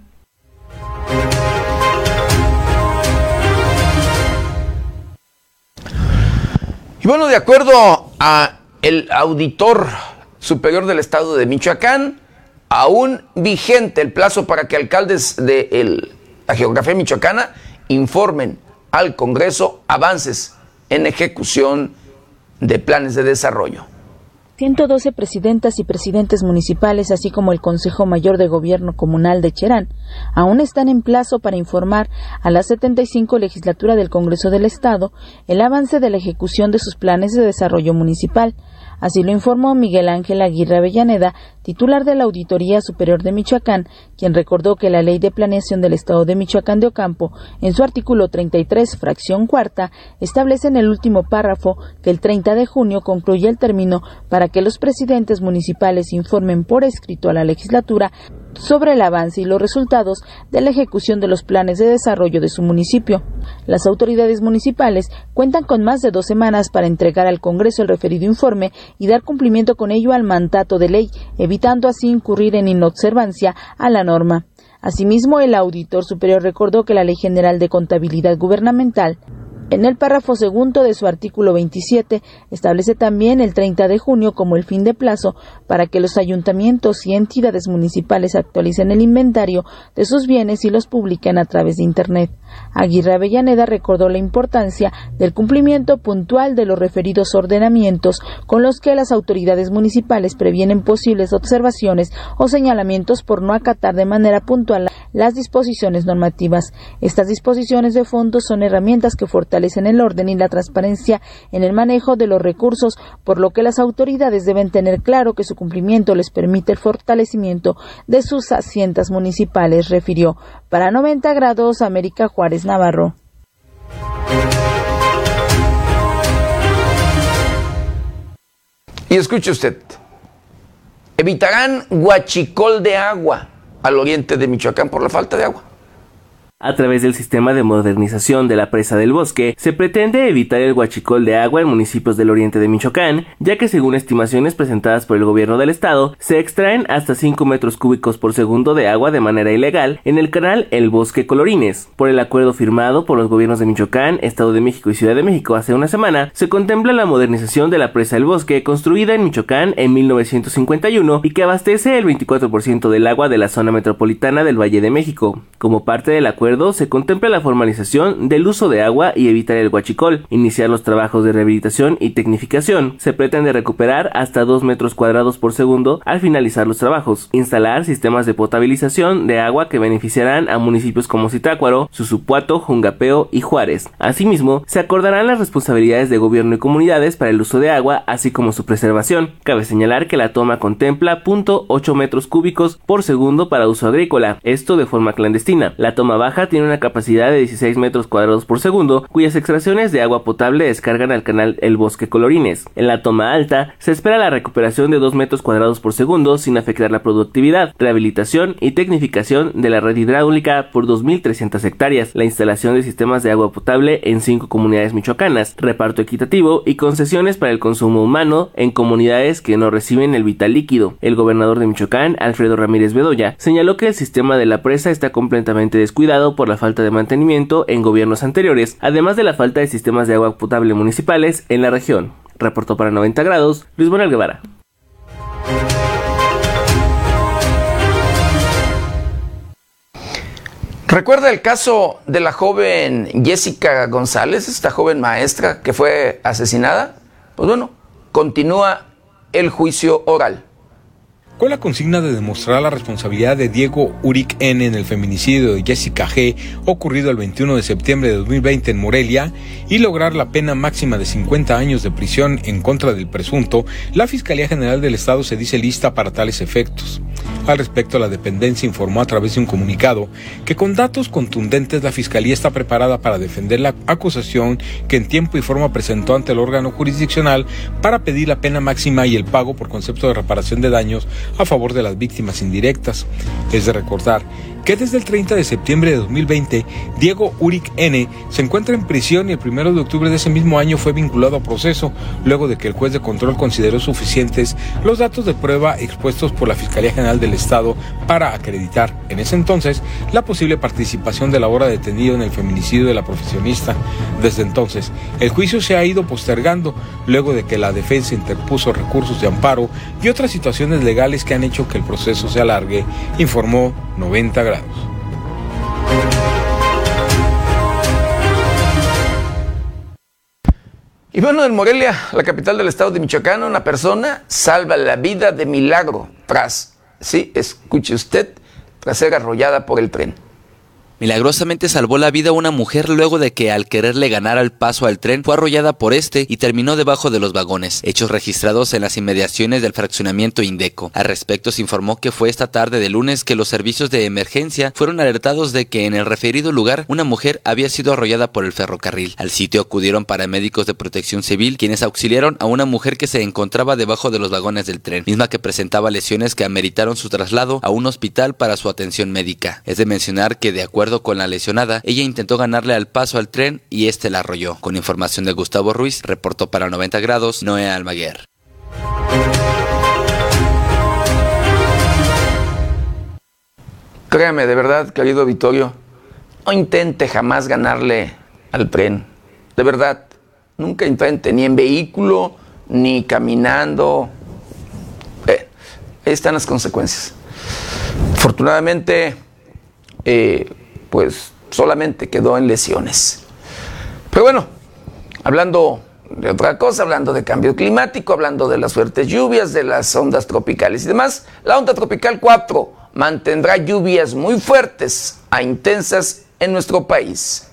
Y bueno, de acuerdo a el auditor superior del estado de Michoacán, aún vigente el plazo para que alcaldes de la geografía michoacana informen al Congreso avances en ejecución de planes de desarrollo. 112 presidentas y presidentes municipales, así como el Consejo Mayor de Gobierno Comunal de Cherán, aún están en plazo para informar a la 75 legislatura del Congreso del Estado el avance de la ejecución de sus planes de desarrollo municipal, Así lo informó Miguel Ángel Aguirre Avellaneda, titular de la Auditoría Superior de Michoacán, quien recordó que la Ley de Planeación del Estado de Michoacán de Ocampo, en su artículo 33, fracción cuarta, establece en el último párrafo que el 30 de junio concluye el término para que los presidentes municipales informen por escrito a la legislatura sobre el avance y los resultados de la ejecución de los planes de desarrollo de su municipio. Las autoridades municipales cuentan con más de dos semanas para entregar al Congreso el referido informe y dar cumplimiento con ello al mandato de ley, evitando así incurrir en inobservancia a la norma. Asimismo, el auditor superior recordó que la Ley General de Contabilidad Gubernamental en el párrafo segundo de su artículo 27 establece también el 30 de junio como el fin de plazo para que los ayuntamientos y entidades municipales actualicen el inventario de sus bienes y los publiquen a través de Internet. Aguirre Avellaneda recordó la importancia del cumplimiento puntual de los referidos ordenamientos con los que las autoridades municipales previenen posibles observaciones o señalamientos por no acatar de manera puntual las disposiciones normativas. Estas disposiciones de fondo son herramientas que fortalecen el orden y la transparencia en el manejo de los recursos, por lo que las autoridades deben tener claro que su cumplimiento les permite el fortalecimiento de sus haciendas municipales, refirió. Para 90 grados, América Juárez Navarro. Y escuche usted, evitarán guachicol de agua al oriente de Michoacán por la falta de agua. A través del sistema de modernización de la presa del bosque, se pretende evitar el huachicol de agua en municipios del oriente de Michoacán, ya que según estimaciones presentadas por el gobierno del estado, se extraen hasta 5 metros cúbicos por segundo de agua de manera ilegal en el canal El Bosque Colorines. Por el acuerdo firmado por los gobiernos de Michoacán, Estado de México y Ciudad de México hace una semana, se contempla la modernización de la presa del bosque construida en Michoacán en 1951 y que abastece el 24% del agua de la zona metropolitana del Valle de México. Como parte del acuerdo se contempla la formalización del uso de agua y evitar el huachicol, iniciar los trabajos de rehabilitación y tecnificación. Se pretende recuperar hasta 2 metros cuadrados por segundo al finalizar los trabajos, instalar sistemas de potabilización de agua que beneficiarán a municipios como Zitácuaro, Susupuato, Jungapeo y Juárez. Asimismo, se acordarán las responsabilidades de gobierno y comunidades para el uso de agua, así como su preservación. Cabe señalar que la toma contempla 0.8 metros cúbicos por segundo para uso agrícola, esto de forma clandestina. La toma baja tiene una capacidad de 16 metros cuadrados por segundo, cuyas extracciones de agua potable descargan al canal El Bosque Colorines. En la toma alta se espera la recuperación de 2 metros cuadrados por segundo sin afectar la productividad, rehabilitación y tecnificación de la red hidráulica por 2.300 hectáreas, la instalación de sistemas de agua potable en 5 comunidades michoacanas, reparto equitativo y concesiones para el consumo humano en comunidades que no reciben el vital líquido. El gobernador de Michoacán, Alfredo Ramírez Bedoya, señaló que el sistema de la presa está completamente descuidado por la falta de mantenimiento en gobiernos anteriores, además de la falta de sistemas de agua potable municipales en la región. Reportó para 90 grados Luis Manuel Guevara. ¿Recuerda el caso de la joven Jessica González, esta joven maestra que fue asesinada? Pues bueno, continúa el juicio oral con la consigna de demostrar la responsabilidad de Diego Uric N en el feminicidio de Jessica G ocurrido el 21 de septiembre de 2020 en Morelia y lograr la pena máxima de 50 años de prisión en contra del presunto, la Fiscalía General del Estado se dice lista para tales efectos. Al respecto, la dependencia informó a través de un comunicado que con datos contundentes la Fiscalía está preparada para defender la acusación que en tiempo y forma presentó ante el órgano jurisdiccional para pedir la pena máxima y el pago por concepto de reparación de daños a favor de las víctimas indirectas. Es de recordar que desde el 30 de septiembre de 2020, Diego Uric N. se encuentra en prisión y el 1 de octubre de ese mismo año fue vinculado a proceso, luego de que el juez de control consideró suficientes los datos de prueba expuestos por la Fiscalía General del Estado para acreditar, en ese entonces, la posible participación de la hora detenido en el feminicidio de la profesionista. Desde entonces, el juicio se ha ido postergando, luego de que la defensa interpuso recursos de amparo y otras situaciones legales que han hecho que el proceso se alargue, informó 90 grados. Y bueno, en Morelia, la capital del estado de Michoacán, una persona salva la vida de milagro tras, sí, escuche usted, tras ser arrollada por el tren. Milagrosamente salvó la vida una mujer luego de que al quererle ganar al paso al tren fue arrollada por este y terminó debajo de los vagones, hechos registrados en las inmediaciones del fraccionamiento Indeco. Al respecto se informó que fue esta tarde de lunes que los servicios de emergencia fueron alertados de que en el referido lugar una mujer había sido arrollada por el ferrocarril. Al sitio acudieron paramédicos de protección civil quienes auxiliaron a una mujer que se encontraba debajo de los vagones del tren, misma que presentaba lesiones que ameritaron su traslado a un hospital para su atención médica. Es de mencionar que de acuerdo con la lesionada, ella intentó ganarle al paso al tren y este la arrolló. Con información de Gustavo Ruiz, reportó para 90 grados Noé Almaguer. Créame, de verdad, querido Vittorio, no intente jamás ganarle al tren. De verdad, nunca intente, ni en vehículo, ni caminando. Eh, ahí están las consecuencias. Afortunadamente, eh, pues solamente quedó en lesiones. Pero bueno, hablando de otra cosa, hablando de cambio climático, hablando de las fuertes lluvias, de las ondas tropicales y demás, la onda tropical 4 mantendrá lluvias muy fuertes a intensas en nuestro país.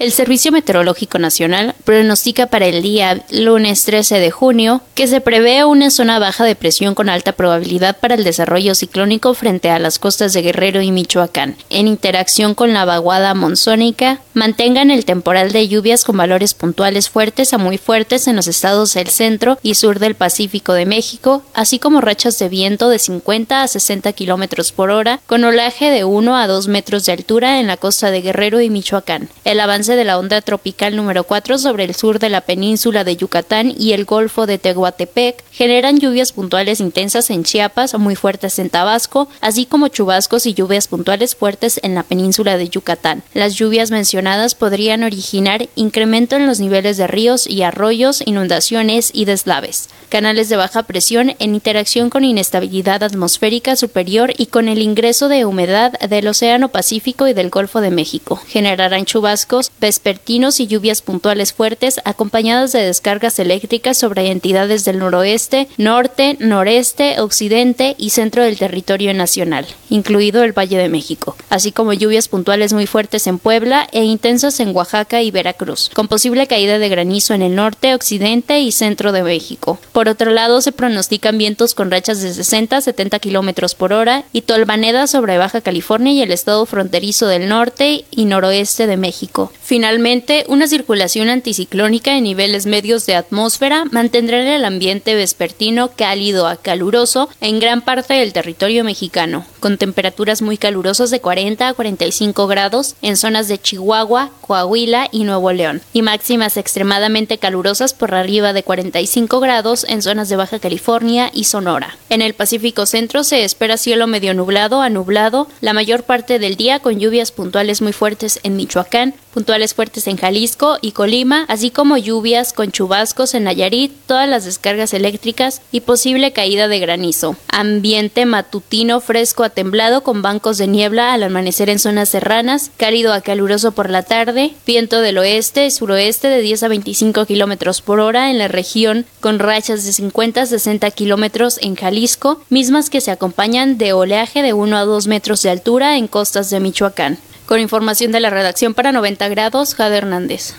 El Servicio Meteorológico Nacional pronostica para el día lunes 13 de junio que se prevé una zona baja de presión con alta probabilidad para el desarrollo ciclónico frente a las costas de Guerrero y Michoacán. En interacción con la vaguada monzónica, mantengan el temporal de lluvias con valores puntuales fuertes a muy fuertes en los estados del centro y sur del Pacífico de México, así como rachas de viento de 50 a 60 kilómetros por hora, con olaje de 1 a 2 metros de altura en la costa de Guerrero y Michoacán. El avance de la onda tropical número 4 sobre el sur de la península de Yucatán y el Golfo de Tehuantepec generan lluvias puntuales intensas en Chiapas, muy fuertes en Tabasco, así como chubascos y lluvias puntuales fuertes en la península de Yucatán. Las lluvias mencionadas podrían originar incremento en los niveles de ríos y arroyos, inundaciones y deslaves. Canales de baja presión en interacción con inestabilidad atmosférica superior y con el ingreso de humedad del Océano Pacífico y del Golfo de México. Generarán chubascos, vespertinos y lluvias puntuales fuertes acompañadas de descargas eléctricas sobre entidades del noroeste, norte, noreste, occidente y centro del territorio nacional, incluido el Valle de México, así como lluvias puntuales muy fuertes en Puebla e intensas en Oaxaca y Veracruz, con posible caída de granizo en el norte, occidente y centro de México. Por otro lado, se pronostican vientos con rachas de 60 a 70 kilómetros por hora y tolvaneda sobre Baja California y el estado fronterizo del norte y noroeste de México. Finalmente, una circulación anticiclónica en niveles medios de atmósfera mantendrá el ambiente vespertino cálido a caluroso en gran parte del territorio mexicano, con temperaturas muy calurosas de 40 a 45 grados en zonas de Chihuahua, Coahuila y Nuevo León, y máximas extremadamente calurosas por arriba de 45 grados en zonas de Baja California y Sonora. En el Pacífico Centro se espera cielo medio nublado a nublado la mayor parte del día con lluvias puntuales muy fuertes en Michoacán, puntuales fuertes en Jalisco y Colima, así como lluvias con chubascos en Nayarit, todas las descargas eléctricas y posible caída de granizo. Ambiente matutino fresco a temblado con bancos de niebla al amanecer en zonas serranas, cálido a caluroso por la tarde, viento del oeste y suroeste de 10 a 25 kilómetros por hora en la región, con rachas de 50 a 60 kilómetros en Jalisco, mismas que se acompañan de oleaje de 1 a 2 metros de altura en costas de Michoacán. Con información de la redacción para 90 grados, Jade Hernández.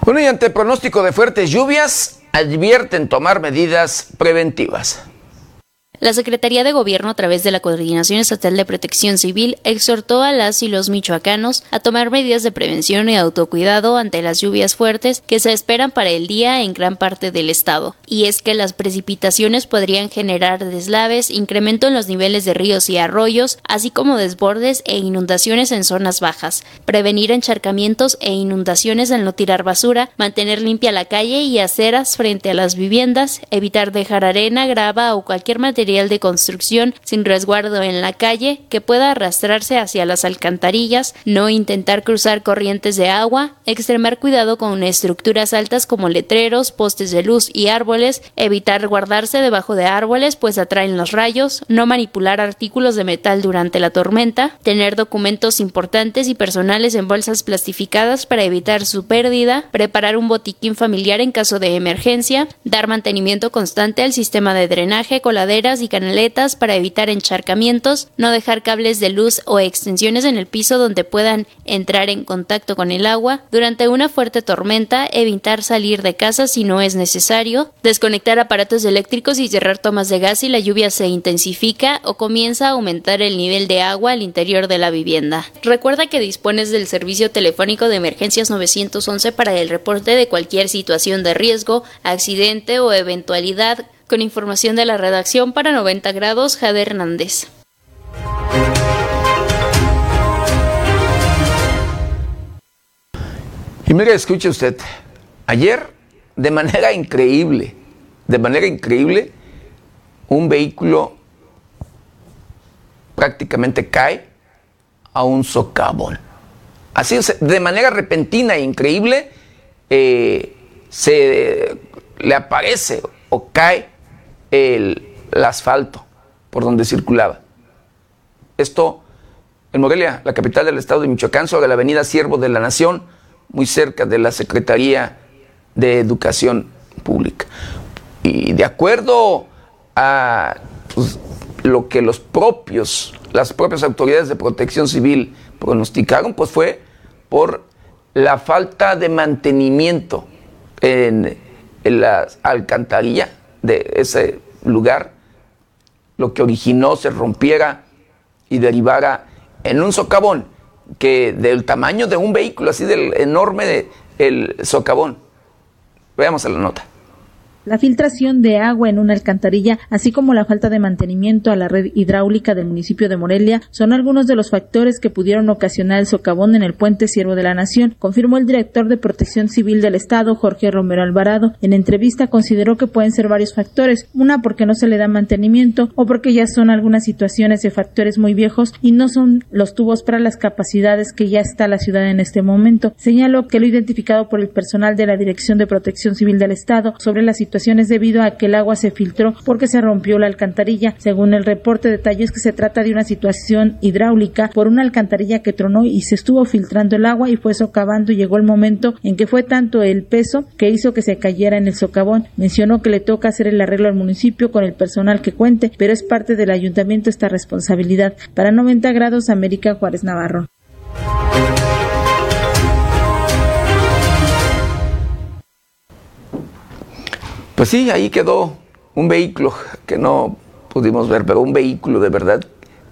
Bueno, y ante pronóstico de fuertes lluvias, advierten tomar medidas preventivas. La Secretaría de Gobierno, a través de la Coordinación Estatal de Protección Civil, exhortó a las y los michoacanos a tomar medidas de prevención y autocuidado ante las lluvias fuertes que se esperan para el día en gran parte del estado. Y es que las precipitaciones podrían generar deslaves, incremento en los niveles de ríos y arroyos, así como desbordes e inundaciones en zonas bajas. Prevenir encharcamientos e inundaciones al no tirar basura, mantener limpia la calle y aceras frente a las viviendas, evitar dejar arena, grava o cualquier material de construcción sin resguardo en la calle que pueda arrastrarse hacia las alcantarillas, no intentar cruzar corrientes de agua, extremar cuidado con estructuras altas como letreros, postes de luz y árboles, evitar guardarse debajo de árboles pues atraen los rayos, no manipular artículos de metal durante la tormenta, tener documentos importantes y personales en bolsas plastificadas para evitar su pérdida, preparar un botiquín familiar en caso de emergencia, dar mantenimiento constante al sistema de drenaje, coladeras, y canaletas para evitar encharcamientos, no dejar cables de luz o extensiones en el piso donde puedan entrar en contacto con el agua, durante una fuerte tormenta evitar salir de casa si no es necesario, desconectar aparatos eléctricos y cerrar tomas de gas si la lluvia se intensifica o comienza a aumentar el nivel de agua al interior de la vivienda. Recuerda que dispones del servicio telefónico de emergencias 911 para el reporte de cualquier situación de riesgo, accidente o eventualidad con información de la redacción para 90 grados, Jade Hernández. Y mire, escuche usted, ayer, de manera increíble, de manera increíble, un vehículo prácticamente cae a un socavón. Así, de manera repentina e increíble, eh, se le aparece o cae el, asfalto por donde circulaba. Esto en Morelia, la capital del estado de Michoacán, sobre la avenida Siervo de la Nación, muy cerca de la Secretaría de Educación Pública. Y de acuerdo a pues, lo que los propios, las propias autoridades de protección civil pronosticaron, pues fue por la falta de mantenimiento en, la alcantarilla de ese lugar, lo que originó se rompiera y derivara en un socavón que del tamaño de un vehículo, así del enorme de, el socavón. Veamos la nota. La filtración de agua en una alcantarilla, así como la falta de mantenimiento a la red hidráulica del municipio de Morelia, son algunos de los factores que pudieron ocasionar el socavón en el puente Siervo de la Nación, confirmó el director de Protección Civil del Estado, Jorge Romero Alvarado. En entrevista consideró que pueden ser varios factores, una porque no se le da mantenimiento o porque ya son algunas situaciones de factores muy viejos y no son los tubos para las capacidades que ya está la ciudad en este momento. Señaló que lo identificado por el personal de la Dirección de Protección Civil del Estado sobre la situación debido a que el agua se filtró porque se rompió la alcantarilla. Según el reporte, detalles que se trata de una situación hidráulica por una alcantarilla que tronó y se estuvo filtrando el agua y fue socavando llegó el momento en que fue tanto el peso que hizo que se cayera en el socavón. Mencionó que le toca hacer el arreglo al municipio con el personal que cuente, pero es parte del ayuntamiento esta responsabilidad. Para 90 grados, América Juárez Navarro. Pues sí, ahí quedó un vehículo que no pudimos ver, pero un vehículo de verdad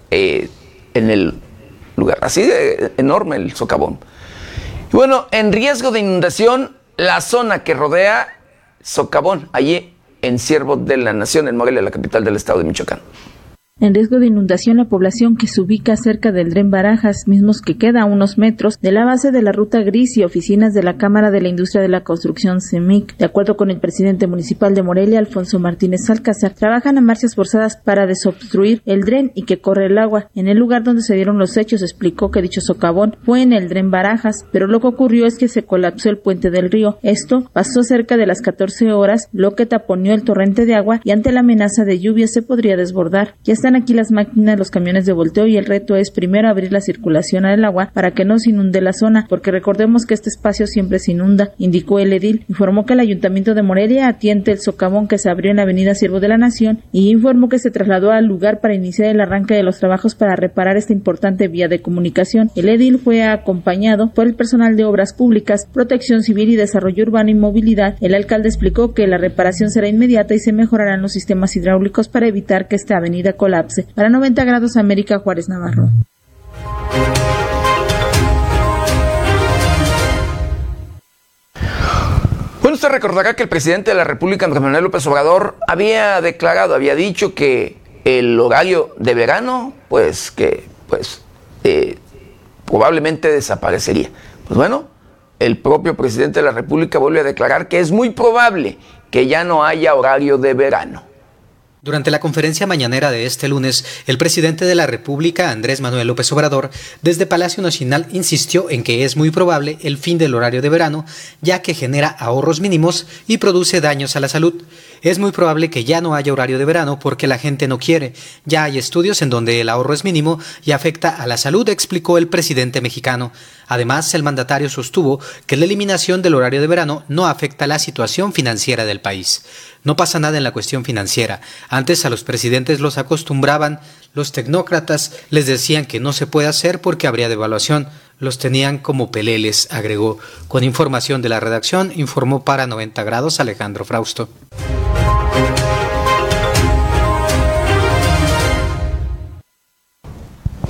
eh, en el lugar. Así de enorme el socavón. Y bueno, en riesgo de inundación, la zona que rodea Socavón, allí en Siervo de la Nación, en Morelia, la capital del estado de Michoacán. En riesgo de inundación la población que se ubica cerca del Dren Barajas, mismos que queda a unos metros de la base de la ruta gris y oficinas de la Cámara de la Industria de la Construcción CEMIC. De acuerdo con el presidente municipal de Morelia, Alfonso Martínez Alcázar, trabajan a marchas forzadas para desobstruir el dren y que corre el agua. En el lugar donde se dieron los hechos explicó que dicho socavón fue en el Dren Barajas, pero lo que ocurrió es que se colapsó el puente del río. Esto pasó cerca de las 14 horas, lo que taponeó el torrente de agua y ante la amenaza de lluvia se podría desbordar. Están aquí las máquinas, los camiones de volteo y el reto es primero abrir la circulación al agua para que no se inunde la zona, porque recordemos que este espacio siempre se inunda, indicó el edil. Informó que el Ayuntamiento de Morelia atiende el socavón que se abrió en la Avenida Siervo de la Nación y informó que se trasladó al lugar para iniciar el arranque de los trabajos para reparar esta importante vía de comunicación. El edil fue acompañado por el personal de Obras Públicas, Protección Civil y Desarrollo Urbano y Movilidad. El alcalde explicó que la reparación será inmediata y se mejorarán los sistemas hidráulicos para evitar que esta avenida colapse. Para 90 grados América Juárez Navarro. Bueno, usted recordará que el presidente de la República, Andrés Manuel López Obrador, había declarado, había dicho que el horario de verano, pues que, pues, eh, probablemente desaparecería. Pues bueno, el propio presidente de la República vuelve a declarar que es muy probable que ya no haya horario de verano. Durante la conferencia mañanera de este lunes, el presidente de la República, Andrés Manuel López Obrador, desde Palacio Nacional insistió en que es muy probable el fin del horario de verano, ya que genera ahorros mínimos y produce daños a la salud. Es muy probable que ya no haya horario de verano porque la gente no quiere. Ya hay estudios en donde el ahorro es mínimo y afecta a la salud, explicó el presidente mexicano. Además, el mandatario sostuvo que la eliminación del horario de verano no afecta la situación financiera del país. No pasa nada en la cuestión financiera. Antes a los presidentes los acostumbraban, los tecnócratas les decían que no se puede hacer porque habría devaluación. Los tenían como peleles, agregó. Con información de la redacción, informó para 90 grados Alejandro Frausto.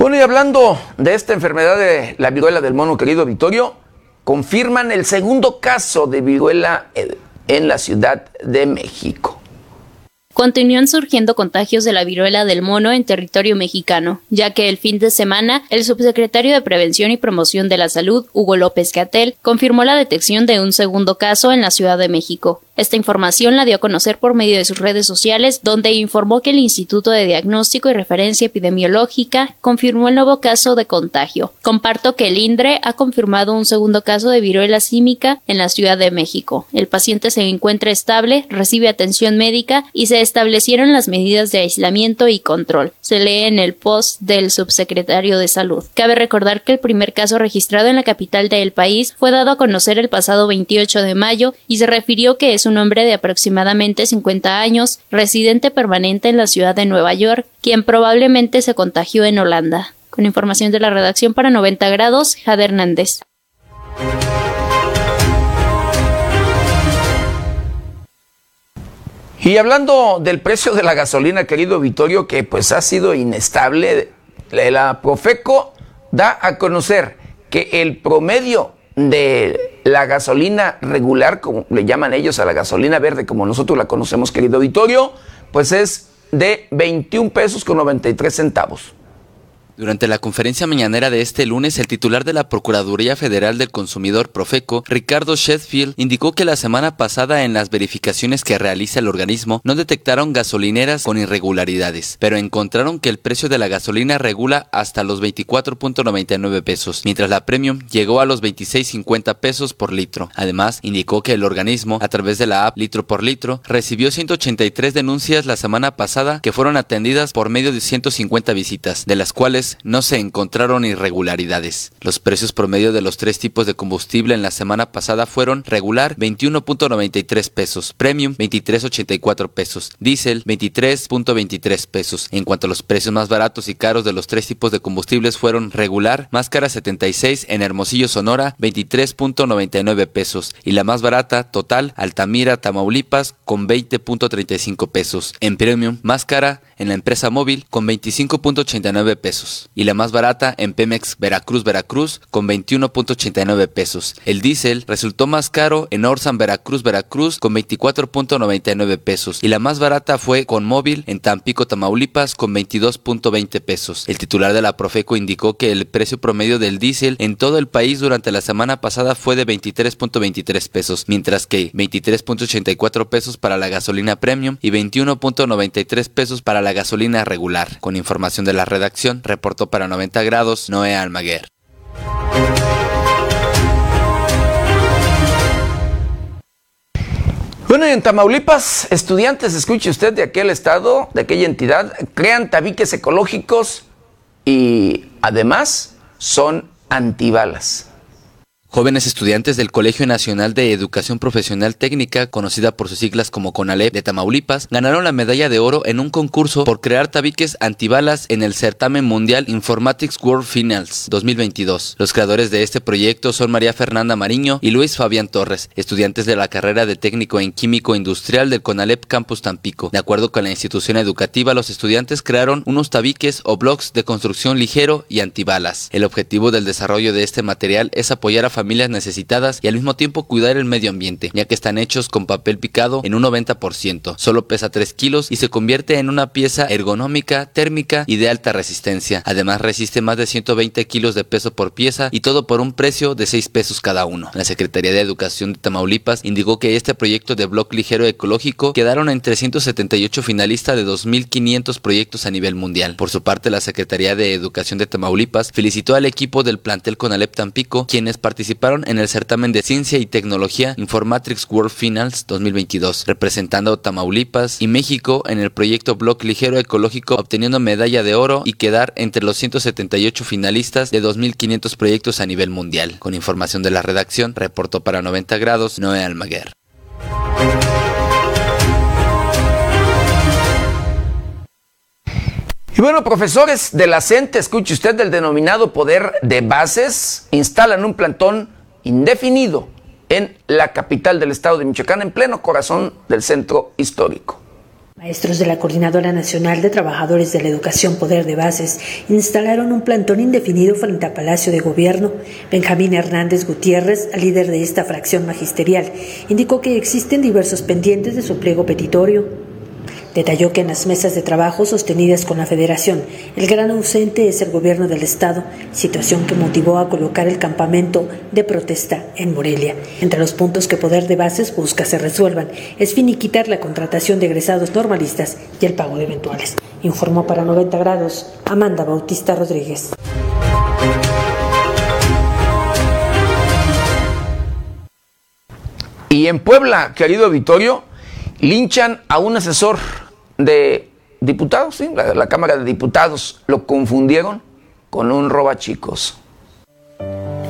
Bueno, y hablando de esta enfermedad de la viruela del mono, querido Vittorio, confirman el segundo caso de viruela en la Ciudad de México. Continúan surgiendo contagios de la viruela del mono en territorio mexicano, ya que el fin de semana el subsecretario de Prevención y Promoción de la Salud, Hugo López Catel, confirmó la detección de un segundo caso en la Ciudad de México. Esta información la dio a conocer por medio de sus redes sociales, donde informó que el Instituto de Diagnóstico y Referencia Epidemiológica confirmó el nuevo caso de contagio. Comparto que el INDRE ha confirmado un segundo caso de viruela símica en la Ciudad de México. El paciente se encuentra estable, recibe atención médica y se establecieron las medidas de aislamiento y control. Se lee en el post del subsecretario de Salud. Cabe recordar que el primer caso registrado en la capital del país fue dado a conocer el pasado 28 de mayo y se refirió que es un hombre de aproximadamente 50 años, residente permanente en la ciudad de Nueva York, quien probablemente se contagió en Holanda. Con información de la redacción para 90 grados, Jade Hernández. Y hablando del precio de la gasolina, querido Vittorio, que pues ha sido inestable, la Profeco da a conocer que el promedio de la gasolina regular, como le llaman ellos a la gasolina verde, como nosotros la conocemos, querido Vittorio, pues es de 21 pesos con 93 centavos. Durante la conferencia mañanera de este lunes, el titular de la Procuraduría Federal del Consumidor Profeco, Ricardo Sheffield, indicó que la semana pasada en las verificaciones que realiza el organismo no detectaron gasolineras con irregularidades, pero encontraron que el precio de la gasolina regula hasta los 24.99 pesos, mientras la Premium llegó a los 26.50 pesos por litro. Además, indicó que el organismo, a través de la app Litro por Litro, recibió 183 denuncias la semana pasada que fueron atendidas por medio de 150 visitas, de las cuales no se encontraron irregularidades. Los precios promedio de los tres tipos de combustible en la semana pasada fueron regular 21.93 pesos, premium 23.84 pesos, diésel 23.23 pesos. En cuanto a los precios más baratos y caros de los tres tipos de combustibles fueron regular, máscara 76 en Hermosillo Sonora 23.99 pesos y la más barata total Altamira Tamaulipas con 20.35 pesos. En premium, máscara en la empresa móvil con 25.89 pesos y la más barata en Pemex Veracruz Veracruz con 21.89 pesos. El diésel resultó más caro en Orsan Veracruz Veracruz con 24.99 pesos y la más barata fue con móvil en Tampico Tamaulipas con 22.20 pesos. El titular de la Profeco indicó que el precio promedio del diésel en todo el país durante la semana pasada fue de 23.23 pesos, mientras que 23.84 pesos para la gasolina premium y 21.93 pesos para la gasolina regular. Con información de la redacción, para 90 grados Noé Almaguer. Bueno, en Tamaulipas, estudiantes, escuche usted de aquel estado, de aquella entidad, crean tabiques ecológicos y además son antibalas. Jóvenes estudiantes del Colegio Nacional de Educación Profesional Técnica, conocida por sus siglas como CONALEP de Tamaulipas, ganaron la medalla de oro en un concurso por crear tabiques antibalas en el certamen mundial Informatics World Finals 2022. Los creadores de este proyecto son María Fernanda Mariño y Luis Fabián Torres, estudiantes de la carrera de técnico en químico industrial del CONALEP Campus Tampico. De acuerdo con la institución educativa, los estudiantes crearon unos tabiques o blocks de construcción ligero y antibalas. El objetivo del desarrollo de este material es apoyar a familias familias necesitadas y al mismo tiempo cuidar el medio ambiente, ya que están hechos con papel picado en un 90%. Solo pesa 3 kilos y se convierte en una pieza ergonómica, térmica y de alta resistencia. Además resiste más de 120 kilos de peso por pieza y todo por un precio de 6 pesos cada uno. La Secretaría de Educación de Tamaulipas indicó que este proyecto de blog ligero ecológico quedaron en 378 finalistas de 2.500 proyectos a nivel mundial. Por su parte, la Secretaría de Educación de Tamaulipas felicitó al equipo del plantel Conalep Tampico, quienes participaron participaron en el certamen de ciencia y tecnología Informatrix World Finals 2022, representando Tamaulipas y México en el proyecto Block Ligero Ecológico, obteniendo medalla de oro y quedar entre los 178 finalistas de 2.500 proyectos a nivel mundial. Con información de la redacción, reportó para 90 grados Noé Almaguer. Y bueno, profesores de la CENTE, escuche usted del denominado poder de bases, instalan un plantón indefinido en la capital del estado de Michoacán, en pleno corazón del centro histórico. Maestros de la Coordinadora Nacional de Trabajadores de la Educación Poder de Bases instalaron un plantón indefinido frente al Palacio de Gobierno. Benjamín Hernández Gutiérrez, líder de esta fracción magisterial, indicó que existen diversos pendientes de su pliego petitorio Detalló que en las mesas de trabajo sostenidas con la Federación, el gran ausente es el gobierno del Estado, situación que motivó a colocar el campamento de protesta en Morelia. Entre los puntos que Poder de Bases busca se resuelvan es finiquitar la contratación de egresados normalistas y el pago de eventuales. Informó para 90 grados Amanda Bautista Rodríguez. Y en Puebla, querido Vittorio, linchan a un asesor de diputados, ¿sí? la, Cámara de Diputados, lo confundieron con un robachicos.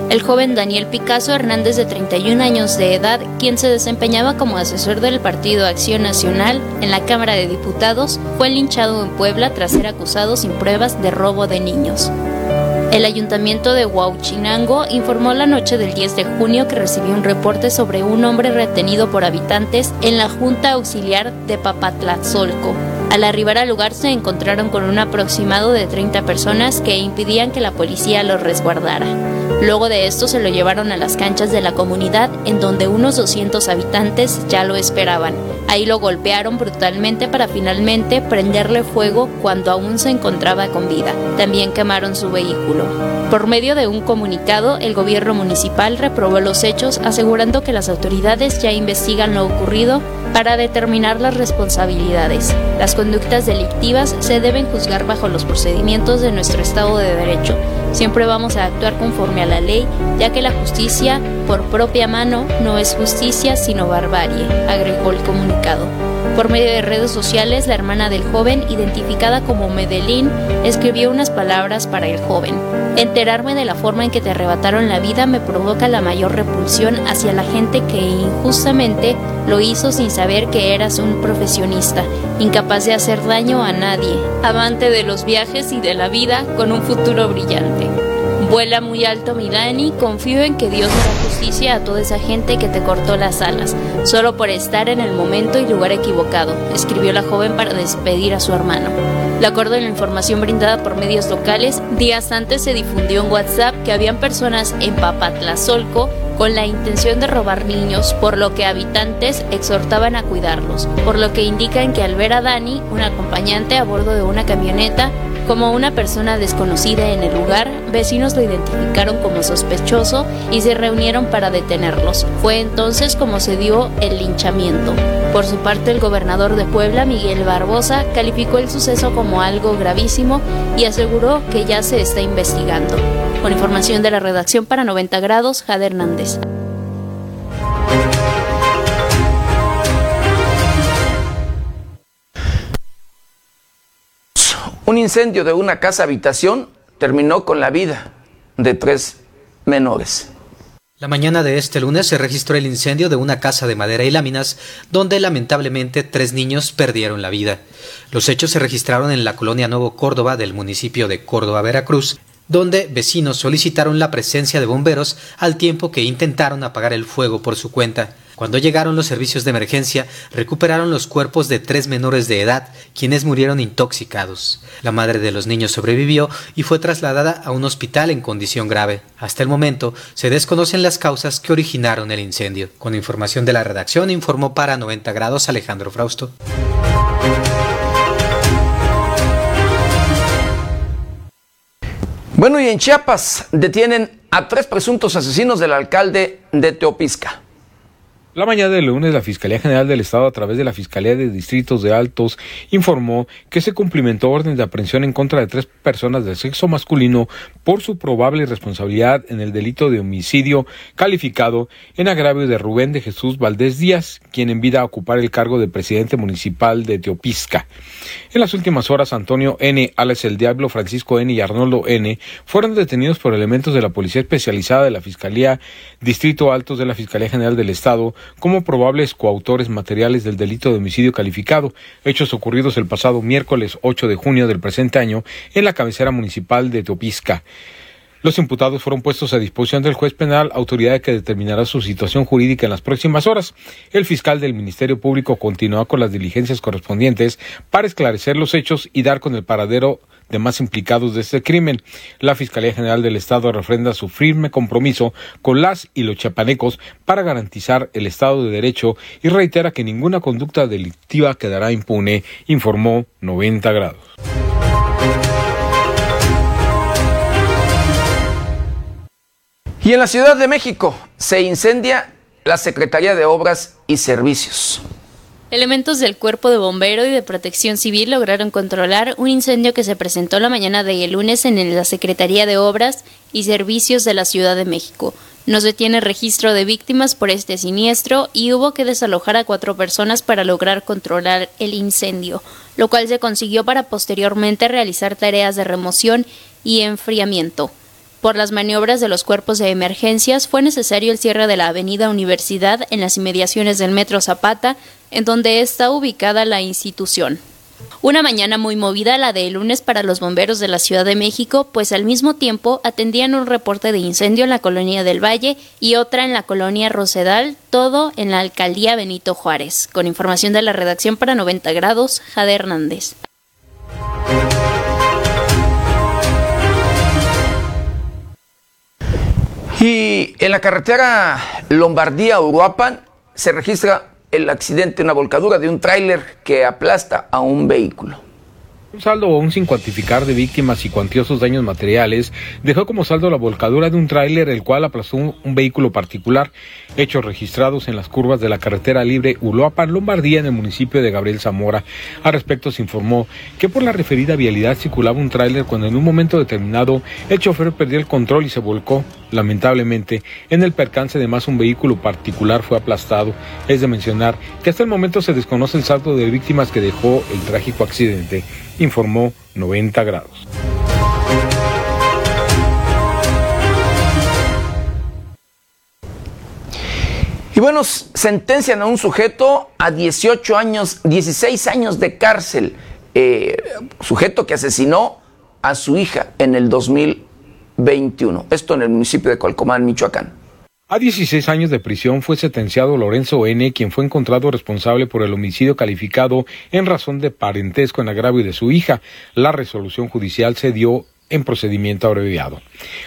El joven Daniel Picasso Hernández, de 31 años de edad, quien se desempeñaba como asesor del Partido Acción Nacional en la Cámara de Diputados, fue linchado en Puebla tras ser acusado sin pruebas de robo de niños. El ayuntamiento de Huauchinango informó la noche del 10 de junio que recibió un reporte sobre un hombre retenido por habitantes en la Junta Auxiliar de Papatlatzolco. Al arribar al lugar se encontraron con un aproximado de 30 personas que impidían que la policía los resguardara. Luego de esto se lo llevaron a las canchas de la comunidad en donde unos 200 habitantes ya lo esperaban. Ahí lo golpearon brutalmente para finalmente prenderle fuego cuando aún se encontraba con vida. También quemaron su vehículo. Por medio de un comunicado, el gobierno municipal reprobó los hechos asegurando que las autoridades ya investigan lo ocurrido para determinar las responsabilidades. Las conductas delictivas se deben juzgar bajo los procedimientos de nuestro Estado de Derecho. Siempre vamos a actuar conforme a la ley, ya que la justicia por propia mano no es justicia sino barbarie, agregó el comunicado. Por medio de redes sociales, la hermana del joven, identificada como Medellín, escribió unas palabras para el joven. Enterarme de la forma en que te arrebataron la vida me provoca la mayor repulsión hacia la gente que injustamente lo hizo sin saber que eras un profesionista, incapaz de hacer daño a nadie, amante de los viajes y de la vida con un futuro brillante. Vuela muy alto Milani, confío en que Dios hará justicia a toda esa gente que te cortó las alas, solo por estar en el momento y lugar equivocado, escribió la joven para despedir a su hermano. De acuerdo a la información brindada por medios locales, días antes se difundió en WhatsApp que habían personas en Papatlazolco con la intención de robar niños, por lo que habitantes exhortaban a cuidarlos, por lo que indican que al ver a Dani, un acompañante a bordo de una camioneta, como una persona desconocida en el lugar, vecinos lo identificaron como sospechoso y se reunieron para detenerlos. Fue entonces como se dio el linchamiento. Por su parte, el gobernador de Puebla, Miguel Barbosa, calificó el suceso como algo gravísimo y aseguró que ya se está investigando. Con información de la redacción para 90 grados, Jade Hernández. Incendio de una casa habitación terminó con la vida de tres menores. La mañana de este lunes se registró el incendio de una casa de madera y láminas, donde lamentablemente tres niños perdieron la vida. Los hechos se registraron en la colonia Nuevo Córdoba del municipio de Córdoba, Veracruz, donde vecinos solicitaron la presencia de bomberos al tiempo que intentaron apagar el fuego por su cuenta. Cuando llegaron los servicios de emergencia, recuperaron los cuerpos de tres menores de edad, quienes murieron intoxicados. La madre de los niños sobrevivió y fue trasladada a un hospital en condición grave. Hasta el momento, se desconocen las causas que originaron el incendio. Con información de la redacción, informó para 90 grados Alejandro Frausto. Bueno, y en Chiapas detienen a tres presuntos asesinos del alcalde de Teopisca. La mañana del lunes, la Fiscalía General del Estado, a través de la Fiscalía de Distritos de Altos, informó que se cumplimentó orden de aprehensión en contra de tres personas del sexo masculino por su probable responsabilidad en el delito de homicidio calificado en agravio de Rubén de Jesús Valdés Díaz, quien en vida a ocupar el cargo de presidente municipal de Teopisca. En las últimas horas, Antonio N., Alex el Diablo, Francisco N. y Arnoldo N. fueron detenidos por elementos de la Policía Especializada de la Fiscalía Distrito Altos de la Fiscalía General del Estado como probables coautores materiales del delito de homicidio calificado, hechos ocurridos el pasado miércoles 8 de junio del presente año en la cabecera municipal de Teopisca. Los imputados fueron puestos a disposición del juez penal, autoridad que determinará su situación jurídica en las próximas horas. El fiscal del Ministerio Público continúa con las diligencias correspondientes para esclarecer los hechos y dar con el paradero demás implicados de este crimen. La Fiscalía General del Estado refrenda su firme compromiso con las y los chapanecos para garantizar el Estado de Derecho y reitera que ninguna conducta delictiva quedará impune, informó 90 grados. Y en la Ciudad de México se incendia la Secretaría de Obras y Servicios. Elementos del Cuerpo de Bombero y de Protección Civil lograron controlar un incendio que se presentó la mañana de lunes en la Secretaría de Obras y Servicios de la Ciudad de México. No se tiene registro de víctimas por este siniestro y hubo que desalojar a cuatro personas para lograr controlar el incendio, lo cual se consiguió para posteriormente realizar tareas de remoción y enfriamiento. Por las maniobras de los cuerpos de emergencias fue necesario el cierre de la Avenida Universidad en las inmediaciones del Metro Zapata, en donde está ubicada la institución. Una mañana muy movida la de lunes para los bomberos de la Ciudad de México, pues al mismo tiempo atendían un reporte de incendio en la colonia del Valle y otra en la colonia Rosedal, todo en la alcaldía Benito Juárez. Con información de la redacción para 90 grados, Jade Hernández. Y en la carretera Lombardía-Uruapan se registra el accidente, una volcadura de un tráiler que aplasta a un vehículo. Un saldo aún sin cuantificar de víctimas y cuantiosos daños materiales dejó como saldo la volcadura de un tráiler el cual aplastó un, vehículo particular, hechos registrados en las curvas de la carretera libre Uloapan, Lombardía, en el municipio de Gabriel Zamora. Al respecto se informó que por la referida vialidad circulaba un tráiler cuando en un momento determinado el chofer perdió el control y se volcó. Lamentablemente, en el percance de más un vehículo particular fue aplastado. Es de mencionar que hasta el momento se desconoce el saldo de víctimas que dejó el trágico accidente informó 90 grados. Y bueno, sentencian a un sujeto a 18 años, 16 años de cárcel, eh, sujeto que asesinó a su hija en el 2021, esto en el municipio de Colcomán, Michoacán. A 16 años de prisión fue sentenciado Lorenzo N., quien fue encontrado responsable por el homicidio calificado en razón de parentesco en agravio de su hija. La resolución judicial se dio en procedimiento abreviado.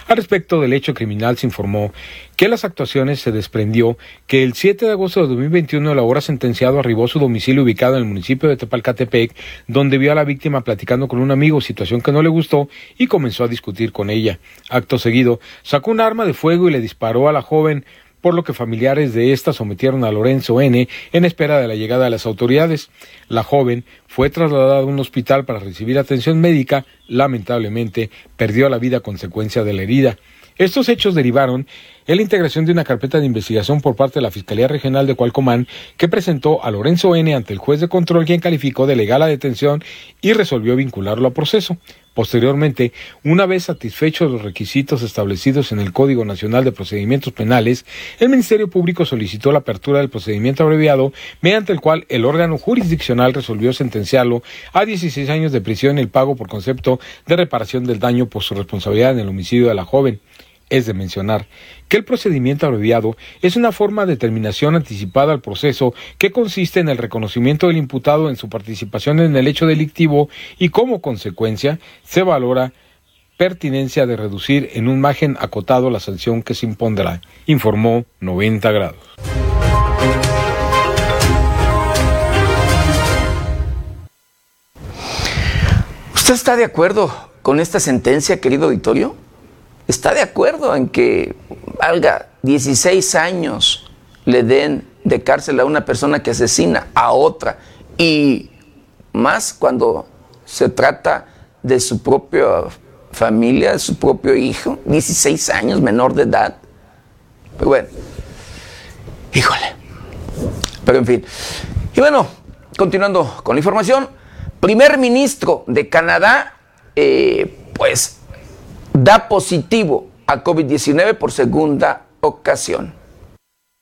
Al respecto del hecho criminal se informó que las actuaciones se desprendió que el 7 de agosto de 2021 el ahora sentenciado arribó a su domicilio ubicado en el municipio de Tepalcatepec, donde vio a la víctima platicando con un amigo, situación que no le gustó, y comenzó a discutir con ella. Acto seguido, sacó un arma de fuego y le disparó a la joven, por lo que familiares de esta sometieron a Lorenzo N. en espera de la llegada de las autoridades. La joven fue trasladada a un hospital para recibir atención médica, lamentablemente perdió la vida a consecuencia de la herida. Estos hechos derivaron en la integración de una carpeta de investigación por parte de la Fiscalía Regional de Cualcomán que presentó a Lorenzo N ante el juez de control quien calificó de legal la detención y resolvió vincularlo a proceso. Posteriormente, una vez satisfechos los requisitos establecidos en el Código Nacional de Procedimientos Penales, el Ministerio Público solicitó la apertura del procedimiento abreviado, mediante el cual el órgano jurisdiccional resolvió sentenciarlo a 16 años de prisión y el pago por concepto de reparación del daño por su responsabilidad en el homicidio de la joven. Es de mencionar que el procedimiento abreviado es una forma de terminación anticipada al proceso que consiste en el reconocimiento del imputado en su participación en el hecho delictivo y como consecuencia se valora pertinencia de reducir en un margen acotado la sanción que se impondrá, informó 90 grados. ¿Usted está de acuerdo con esta sentencia, querido auditorio? Está de acuerdo en que valga 16 años le den de cárcel a una persona que asesina a otra y más cuando se trata de su propia familia, de su propio hijo, 16 años menor de edad. Pero bueno, híjole. Pero en fin. Y bueno, continuando con la información, primer ministro de Canadá, eh, pues da positivo a COVID-19 por segunda ocasión.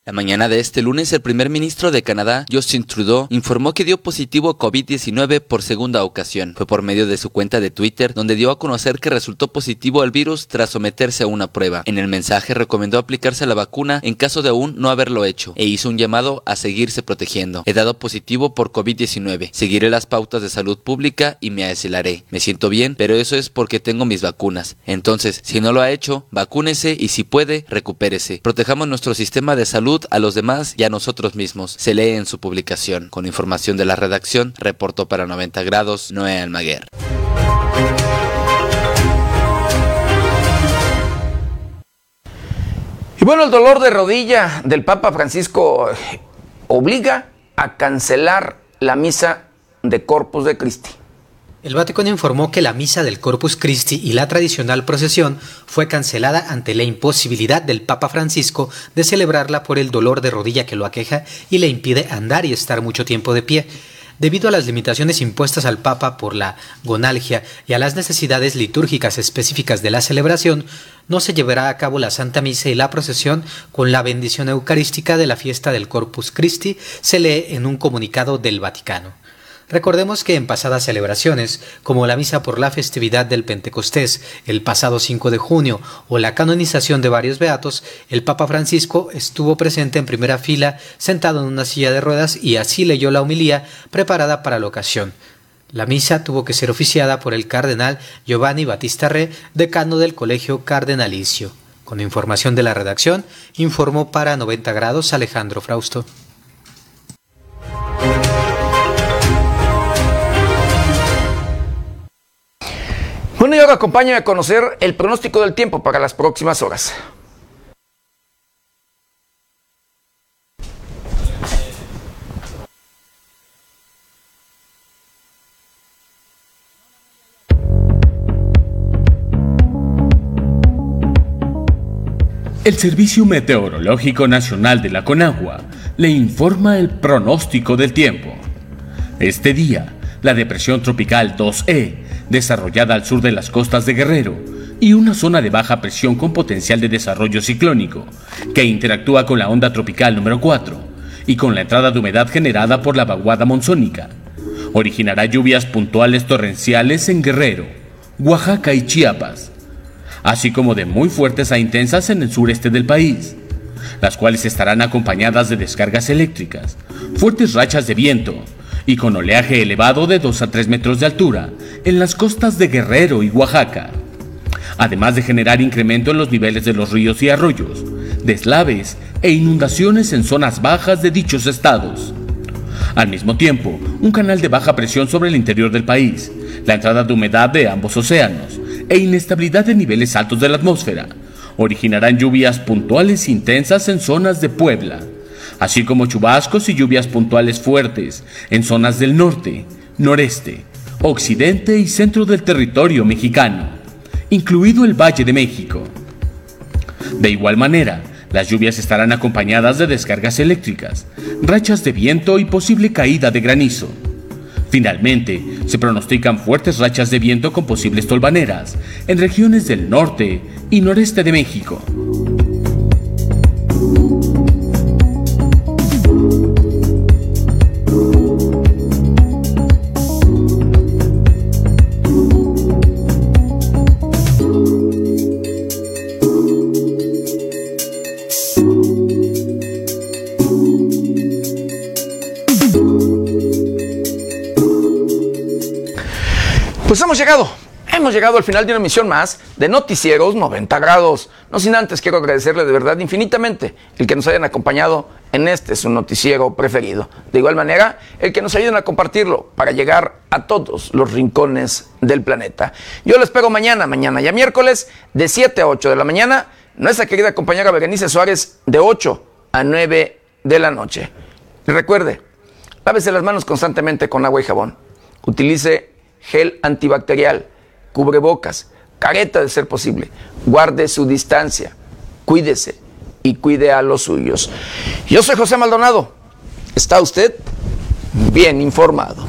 La mañana de este lunes, el primer ministro de Canadá, Justin Trudeau, informó que dio positivo a COVID-19 por segunda ocasión. Fue por medio de su cuenta de Twitter, donde dio a conocer que resultó positivo al virus tras someterse a una prueba. En el mensaje recomendó aplicarse la vacuna en caso de aún no haberlo hecho e hizo un llamado a seguirse protegiendo. He dado positivo por COVID-19. Seguiré las pautas de salud pública y me aislaré. Me siento bien, pero eso es porque tengo mis vacunas. Entonces, si no lo ha hecho, vacúnese y si puede, recupérese. Protejamos nuestro sistema de salud a los demás y a nosotros mismos. Se lee en su publicación. Con información de la redacción, reportó para 90 grados Noé Almaguer. Y bueno, el dolor de rodilla del Papa Francisco eh, obliga a cancelar la misa de Corpus de Christi. El Vaticano informó que la misa del Corpus Christi y la tradicional procesión fue cancelada ante la imposibilidad del Papa Francisco de celebrarla por el dolor de rodilla que lo aqueja y le impide andar y estar mucho tiempo de pie. Debido a las limitaciones impuestas al Papa por la gonalgia y a las necesidades litúrgicas específicas de la celebración, no se llevará a cabo la Santa Misa y la procesión con la bendición eucarística de la fiesta del Corpus Christi, se lee en un comunicado del Vaticano. Recordemos que en pasadas celebraciones, como la misa por la festividad del Pentecostés el pasado 5 de junio o la canonización de varios beatos, el Papa Francisco estuvo presente en primera fila sentado en una silla de ruedas y así leyó la homilía preparada para la ocasión. La misa tuvo que ser oficiada por el cardenal Giovanni Battista Re, decano del Colegio Cardenalicio. Con información de la redacción, informó para 90 grados Alejandro Frausto. Bueno, y ahora a conocer el pronóstico del tiempo para las próximas horas. El Servicio Meteorológico Nacional de la Conagua le informa el pronóstico del tiempo. Este día, la depresión tropical 2E desarrollada al sur de las costas de Guerrero, y una zona de baja presión con potencial de desarrollo ciclónico, que interactúa con la onda tropical número 4 y con la entrada de humedad generada por la vaguada monzónica. Originará lluvias puntuales torrenciales en Guerrero, Oaxaca y Chiapas, así como de muy fuertes a intensas en el sureste del país, las cuales estarán acompañadas de descargas eléctricas, fuertes rachas de viento, y con oleaje elevado de 2 a 3 metros de altura en las costas de Guerrero y Oaxaca, además de generar incremento en los niveles de los ríos y arroyos, deslaves e inundaciones en zonas bajas de dichos estados. Al mismo tiempo, un canal de baja presión sobre el interior del país, la entrada de humedad de ambos océanos e inestabilidad de niveles altos de la atmósfera originarán lluvias puntuales intensas en zonas de Puebla, así como chubascos y lluvias puntuales fuertes en zonas del norte, noreste, occidente y centro del territorio mexicano, incluido el Valle de México. De igual manera, las lluvias estarán acompañadas de descargas eléctricas, rachas de viento y posible caída de granizo. Finalmente, se pronostican fuertes rachas de viento con posibles tolvaneras en regiones del norte y noreste de México. Hemos llegado al final de una emisión más de Noticieros 90 grados. No sin antes quiero agradecerle de verdad infinitamente el que nos hayan acompañado en este su noticiero preferido. De igual manera, el que nos ayuden a compartirlo para llegar a todos los rincones del planeta. Yo lo espero mañana, mañana ya miércoles, de 7 a 8 de la mañana. Nuestra querida compañera Berenice Suárez, de 8 a 9 de la noche. Y recuerde, lávese las manos constantemente con agua y jabón. Utilice gel antibacterial, cubrebocas, careta de ser posible. Guarde su distancia, cuídese y cuide a los suyos. Yo soy José Maldonado. ¿Está usted bien informado?